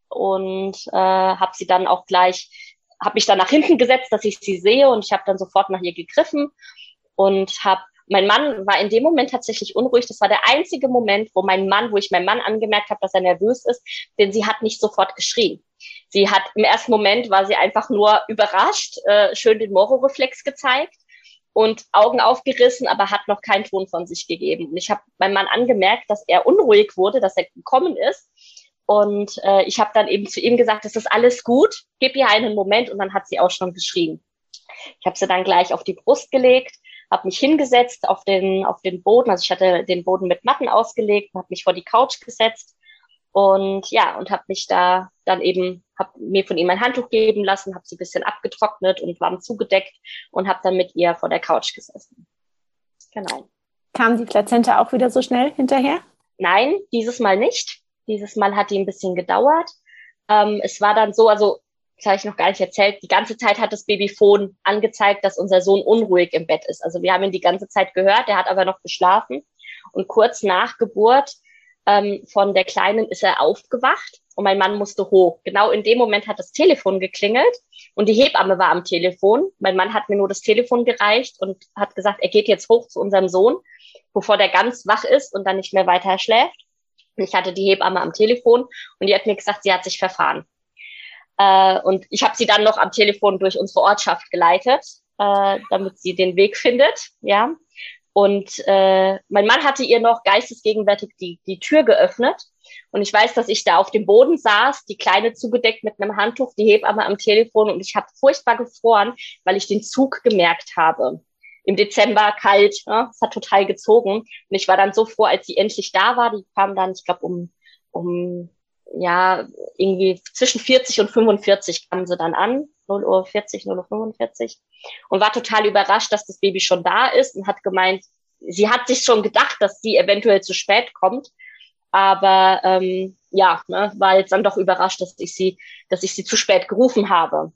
und äh, habe sie dann auch gleich, habe mich dann nach hinten gesetzt, dass ich sie sehe und ich habe dann sofort nach ihr gegriffen und habe mein Mann war in dem Moment tatsächlich unruhig. Das war der einzige Moment, wo mein Mann, wo ich meinem Mann angemerkt habe, dass er nervös ist, denn sie hat nicht sofort geschrien. Sie hat im ersten Moment war sie einfach nur überrascht, äh, schön den Moro-Reflex gezeigt und Augen aufgerissen, aber hat noch keinen Ton von sich gegeben. Und ich habe meinem Mann angemerkt, dass er unruhig wurde, dass er gekommen ist. Und äh, ich habe dann eben zu ihm gesagt, es ist alles gut, gib ihr einen Moment und dann hat sie auch schon geschrien. Ich habe sie dann gleich auf die Brust gelegt, habe mich hingesetzt auf den, auf den Boden, also ich hatte den Boden mit Matten ausgelegt, habe mich vor die Couch gesetzt und ja, und habe mich da dann eben, habe mir von ihm ein Handtuch geben lassen, habe sie ein bisschen abgetrocknet und warm zugedeckt und habe dann mit ihr vor der Couch gesessen. Genau. Kam die Plazenta auch wieder so schnell hinterher? Nein, dieses Mal nicht. Dieses Mal hat die ein bisschen gedauert. Ähm, es war dann so, also das habe ich noch gar nicht erzählt, die ganze Zeit hat das Babyphone angezeigt, dass unser Sohn unruhig im Bett ist. Also wir haben ihn die ganze Zeit gehört, er hat aber noch geschlafen. Und kurz nach Geburt ähm, von der Kleinen ist er aufgewacht und mein Mann musste hoch. Genau in dem Moment hat das Telefon geklingelt und die Hebamme war am Telefon. Mein Mann hat mir nur das Telefon gereicht und hat gesagt, er geht jetzt hoch zu unserem Sohn, bevor der ganz wach ist und dann nicht mehr weiter schläft. Ich hatte die Hebamme am Telefon und die hat mir gesagt, sie hat sich verfahren. Äh, und ich habe sie dann noch am Telefon durch unsere Ortschaft geleitet, äh, damit sie den Weg findet. Ja, und äh, mein Mann hatte ihr noch geistesgegenwärtig die, die Tür geöffnet. Und ich weiß, dass ich da auf dem Boden saß, die Kleine zugedeckt mit einem Handtuch, die Hebamme am Telefon und ich habe furchtbar gefroren, weil ich den Zug gemerkt habe. Im Dezember kalt, ne? es hat total gezogen. Und ich war dann so froh, als sie endlich da war. Die kam dann, ich glaube, um, um ja, irgendwie zwischen 40 und 45 kamen sie dann an. 0 Uhr 40, 0 Uhr 45 und war total überrascht, dass das Baby schon da ist und hat gemeint, sie hat sich schon gedacht, dass sie eventuell zu spät kommt, aber ähm, ja, ne, war jetzt dann doch überrascht, dass ich sie, dass ich sie zu spät gerufen habe.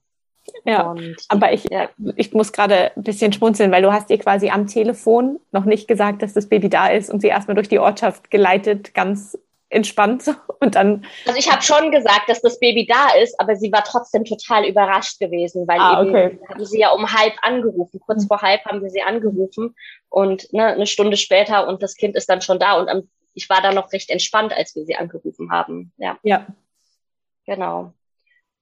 Ja, und, aber ich, ja. ich muss gerade ein bisschen schmunzeln, weil du hast ihr quasi am Telefon noch nicht gesagt, dass das Baby da ist und sie erstmal durch die Ortschaft geleitet, ganz entspannt und dann. Also ich habe schon gesagt, dass das Baby da ist, aber sie war trotzdem total überrascht gewesen, weil ah, eben okay. haben sie ja um halb angerufen. Kurz vor halb haben wir sie angerufen und ne, eine Stunde später und das Kind ist dann schon da und am, ich war da noch recht entspannt, als wir sie angerufen haben. Ja. Ja. Genau.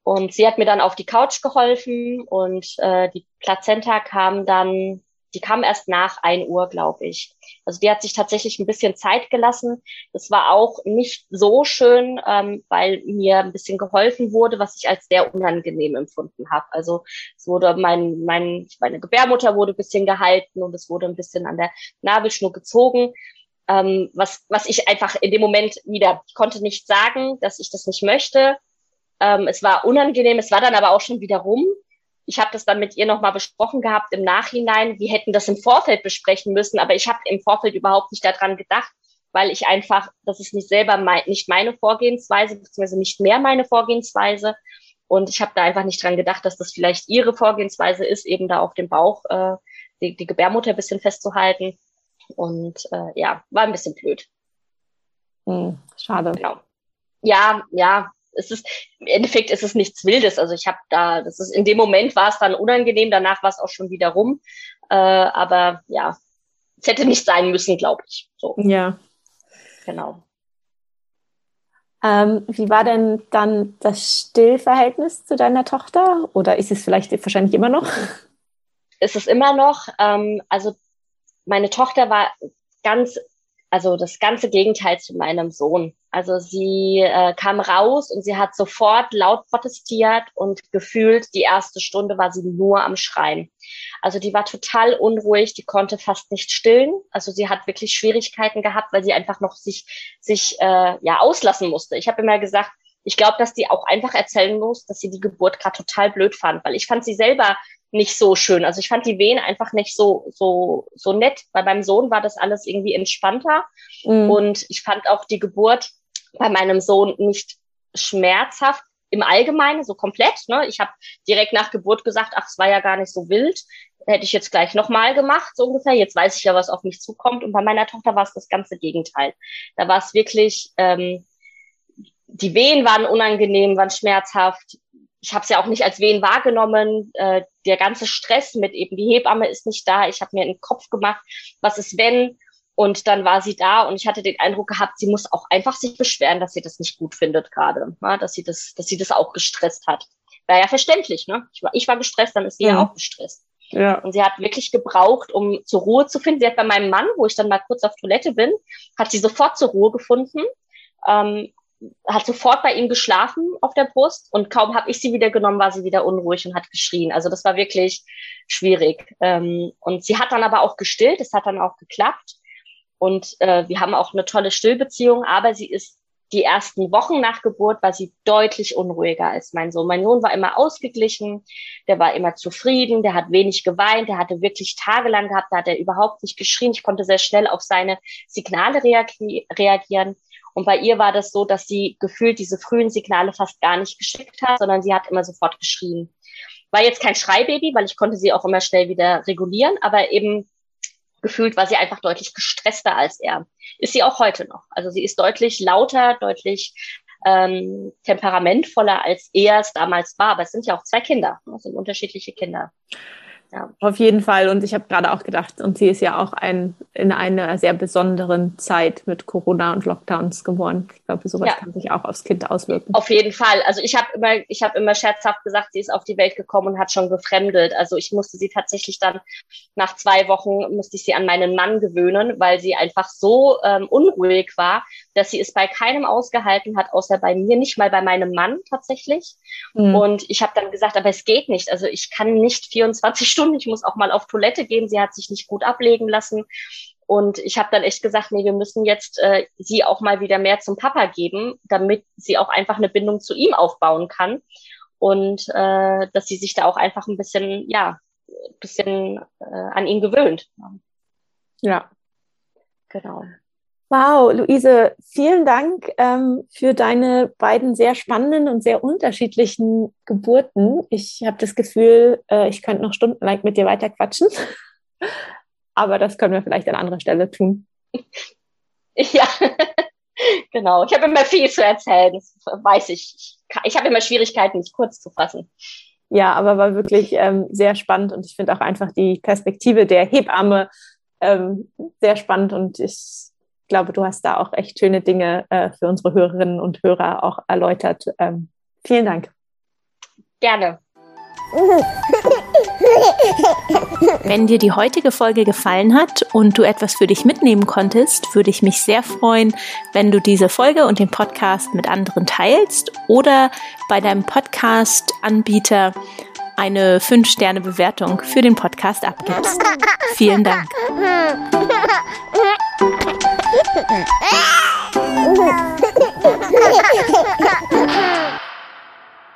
Und sie hat mir dann auf die Couch geholfen und äh, die Plazenta kam dann die kam erst nach ein Uhr, glaube ich. Also die hat sich tatsächlich ein bisschen Zeit gelassen. Das war auch nicht so schön, ähm, weil mir ein bisschen geholfen wurde, was ich als sehr unangenehm empfunden habe. Also es wurde mein, mein, meine Gebärmutter wurde ein bisschen gehalten und es wurde ein bisschen an der Nabelschnur gezogen. Ähm, was, was ich einfach in dem Moment wieder, konnte nicht sagen, dass ich das nicht möchte. Ähm, es war unangenehm, es war dann aber auch schon wieder rum ich habe das dann mit ihr nochmal besprochen gehabt im Nachhinein. Wir hätten das im Vorfeld besprechen müssen, aber ich habe im Vorfeld überhaupt nicht daran gedacht, weil ich einfach, das ist nicht selber mein, nicht meine Vorgehensweise, beziehungsweise nicht mehr meine Vorgehensweise. Und ich habe da einfach nicht dran gedacht, dass das vielleicht ihre Vorgehensweise ist, eben da auf dem Bauch äh, die, die Gebärmutter ein bisschen festzuhalten. Und äh, ja, war ein bisschen blöd. Hm, schade. Genau. Ja, ja, es ist, im Endeffekt ist es nichts Wildes. Also ich habe da, das ist, in dem Moment war es dann unangenehm, danach war es auch schon wieder rum. Äh, aber ja, es hätte nicht sein müssen, glaube ich. So. Ja. Genau. Ähm, wie war denn dann das Stillverhältnis zu deiner Tochter? Oder ist es vielleicht wahrscheinlich immer noch? Ist es immer noch. Ähm, also meine Tochter war ganz also das ganze Gegenteil zu meinem Sohn. Also sie äh, kam raus und sie hat sofort laut protestiert und gefühlt, die erste Stunde war sie nur am Schreien. Also die war total unruhig, die konnte fast nicht stillen. Also sie hat wirklich Schwierigkeiten gehabt, weil sie einfach noch sich, sich äh, ja auslassen musste. Ich habe immer gesagt, ich glaube, dass die auch einfach erzählen muss, dass sie die Geburt gerade total blöd fand, weil ich fand sie selber nicht so schön. Also ich fand die Wehen einfach nicht so, so, so nett. Bei meinem Sohn war das alles irgendwie entspannter. Mhm. Und ich fand auch die Geburt bei meinem Sohn nicht schmerzhaft im Allgemeinen, so komplett. Ne? Ich habe direkt nach Geburt gesagt, ach, es war ja gar nicht so wild. Hätte ich jetzt gleich nochmal gemacht, so ungefähr. Jetzt weiß ich ja, was auf mich zukommt. Und bei meiner Tochter war es das ganze Gegenteil. Da war es wirklich, ähm, die Wehen waren unangenehm, waren schmerzhaft ich habe es ja auch nicht als wen wahrgenommen. Äh, der ganze Stress mit eben die Hebamme ist nicht da. Ich habe mir einen Kopf gemacht, was ist wenn? Und dann war sie da und ich hatte den Eindruck gehabt, sie muss auch einfach sich beschweren, dass sie das nicht gut findet gerade, ne? dass sie das, dass sie das auch gestresst hat. War ja verständlich, ne? Ich war, ich war gestresst, dann ist sie ja, ja auch gestresst. Ja. Und sie hat wirklich gebraucht, um zur Ruhe zu finden. Sie hat bei meinem Mann, wo ich dann mal kurz auf Toilette bin, hat sie sofort zur Ruhe gefunden. Ähm, hat sofort bei ihm geschlafen auf der Brust und kaum habe ich sie wieder genommen, war sie wieder unruhig und hat geschrien. Also das war wirklich schwierig. Ähm, und sie hat dann aber auch gestillt, es hat dann auch geklappt. Und äh, wir haben auch eine tolle Stillbeziehung, aber sie ist die ersten Wochen nach Geburt war sie deutlich unruhiger als mein Sohn. Mein Sohn war immer ausgeglichen, der war immer zufrieden, der hat wenig geweint, der hatte wirklich tagelang gehabt, da hat er überhaupt nicht geschrien. Ich konnte sehr schnell auf seine Signale reagieren. Und bei ihr war das so, dass sie gefühlt diese frühen Signale fast gar nicht geschickt hat, sondern sie hat immer sofort geschrien. War jetzt kein Schreibaby, weil ich konnte sie auch immer schnell wieder regulieren, aber eben gefühlt war sie einfach deutlich gestresster als er. Ist sie auch heute noch. Also sie ist deutlich lauter, deutlich ähm, temperamentvoller, als er es damals war. Aber es sind ja auch zwei Kinder. Es sind unterschiedliche Kinder. Ja. Auf jeden Fall. Und ich habe gerade auch gedacht, und sie ist ja auch ein, in einer sehr besonderen Zeit mit Corona und Lockdowns geboren. Ich glaube, sowas ja. kann sich auch aufs Kind auswirken. Auf jeden Fall. Also ich habe immer, ich habe immer scherzhaft gesagt, sie ist auf die Welt gekommen und hat schon gefremdet. Also ich musste sie tatsächlich dann nach zwei Wochen musste ich sie an meinen Mann gewöhnen, weil sie einfach so ähm, unruhig war, dass sie es bei keinem ausgehalten hat, außer bei mir, nicht mal bei meinem Mann tatsächlich. Mhm. Und ich habe dann gesagt, aber es geht nicht. Also ich kann nicht 24 Stunden, ich muss auch mal auf Toilette gehen. Sie hat sich nicht gut ablegen lassen. Und ich habe dann echt gesagt, nee, wir müssen jetzt äh, sie auch mal wieder mehr zum Papa geben, damit sie auch einfach eine Bindung zu ihm aufbauen kann. Und äh, dass sie sich da auch einfach ein bisschen, ja, ein bisschen äh, an ihn gewöhnt. Ja. Genau. Wow, Luise, vielen Dank ähm, für deine beiden sehr spannenden und sehr unterschiedlichen Geburten. Ich habe das Gefühl, äh, ich könnte noch stundenlang mit dir weiter quatschen, aber das können wir vielleicht an anderer Stelle tun. Ja, genau, ich habe immer viel zu erzählen, das weiß ich. Ich, ich habe immer Schwierigkeiten, mich kurz zu fassen. Ja, aber war wirklich ähm, sehr spannend und ich finde auch einfach die Perspektive der Hebamme ähm, sehr spannend und ich glaube, du hast da auch echt schöne Dinge äh, für unsere Hörerinnen und Hörer auch erläutert. Ähm, vielen Dank. Gerne. Wenn dir die heutige Folge gefallen hat und du etwas für dich mitnehmen konntest, würde ich mich sehr freuen, wenn du diese Folge und den Podcast mit anderen teilst oder bei deinem Podcast-Anbieter eine 5-Sterne-Bewertung für den Podcast abgibst. Vielen Dank. Ha ha ha!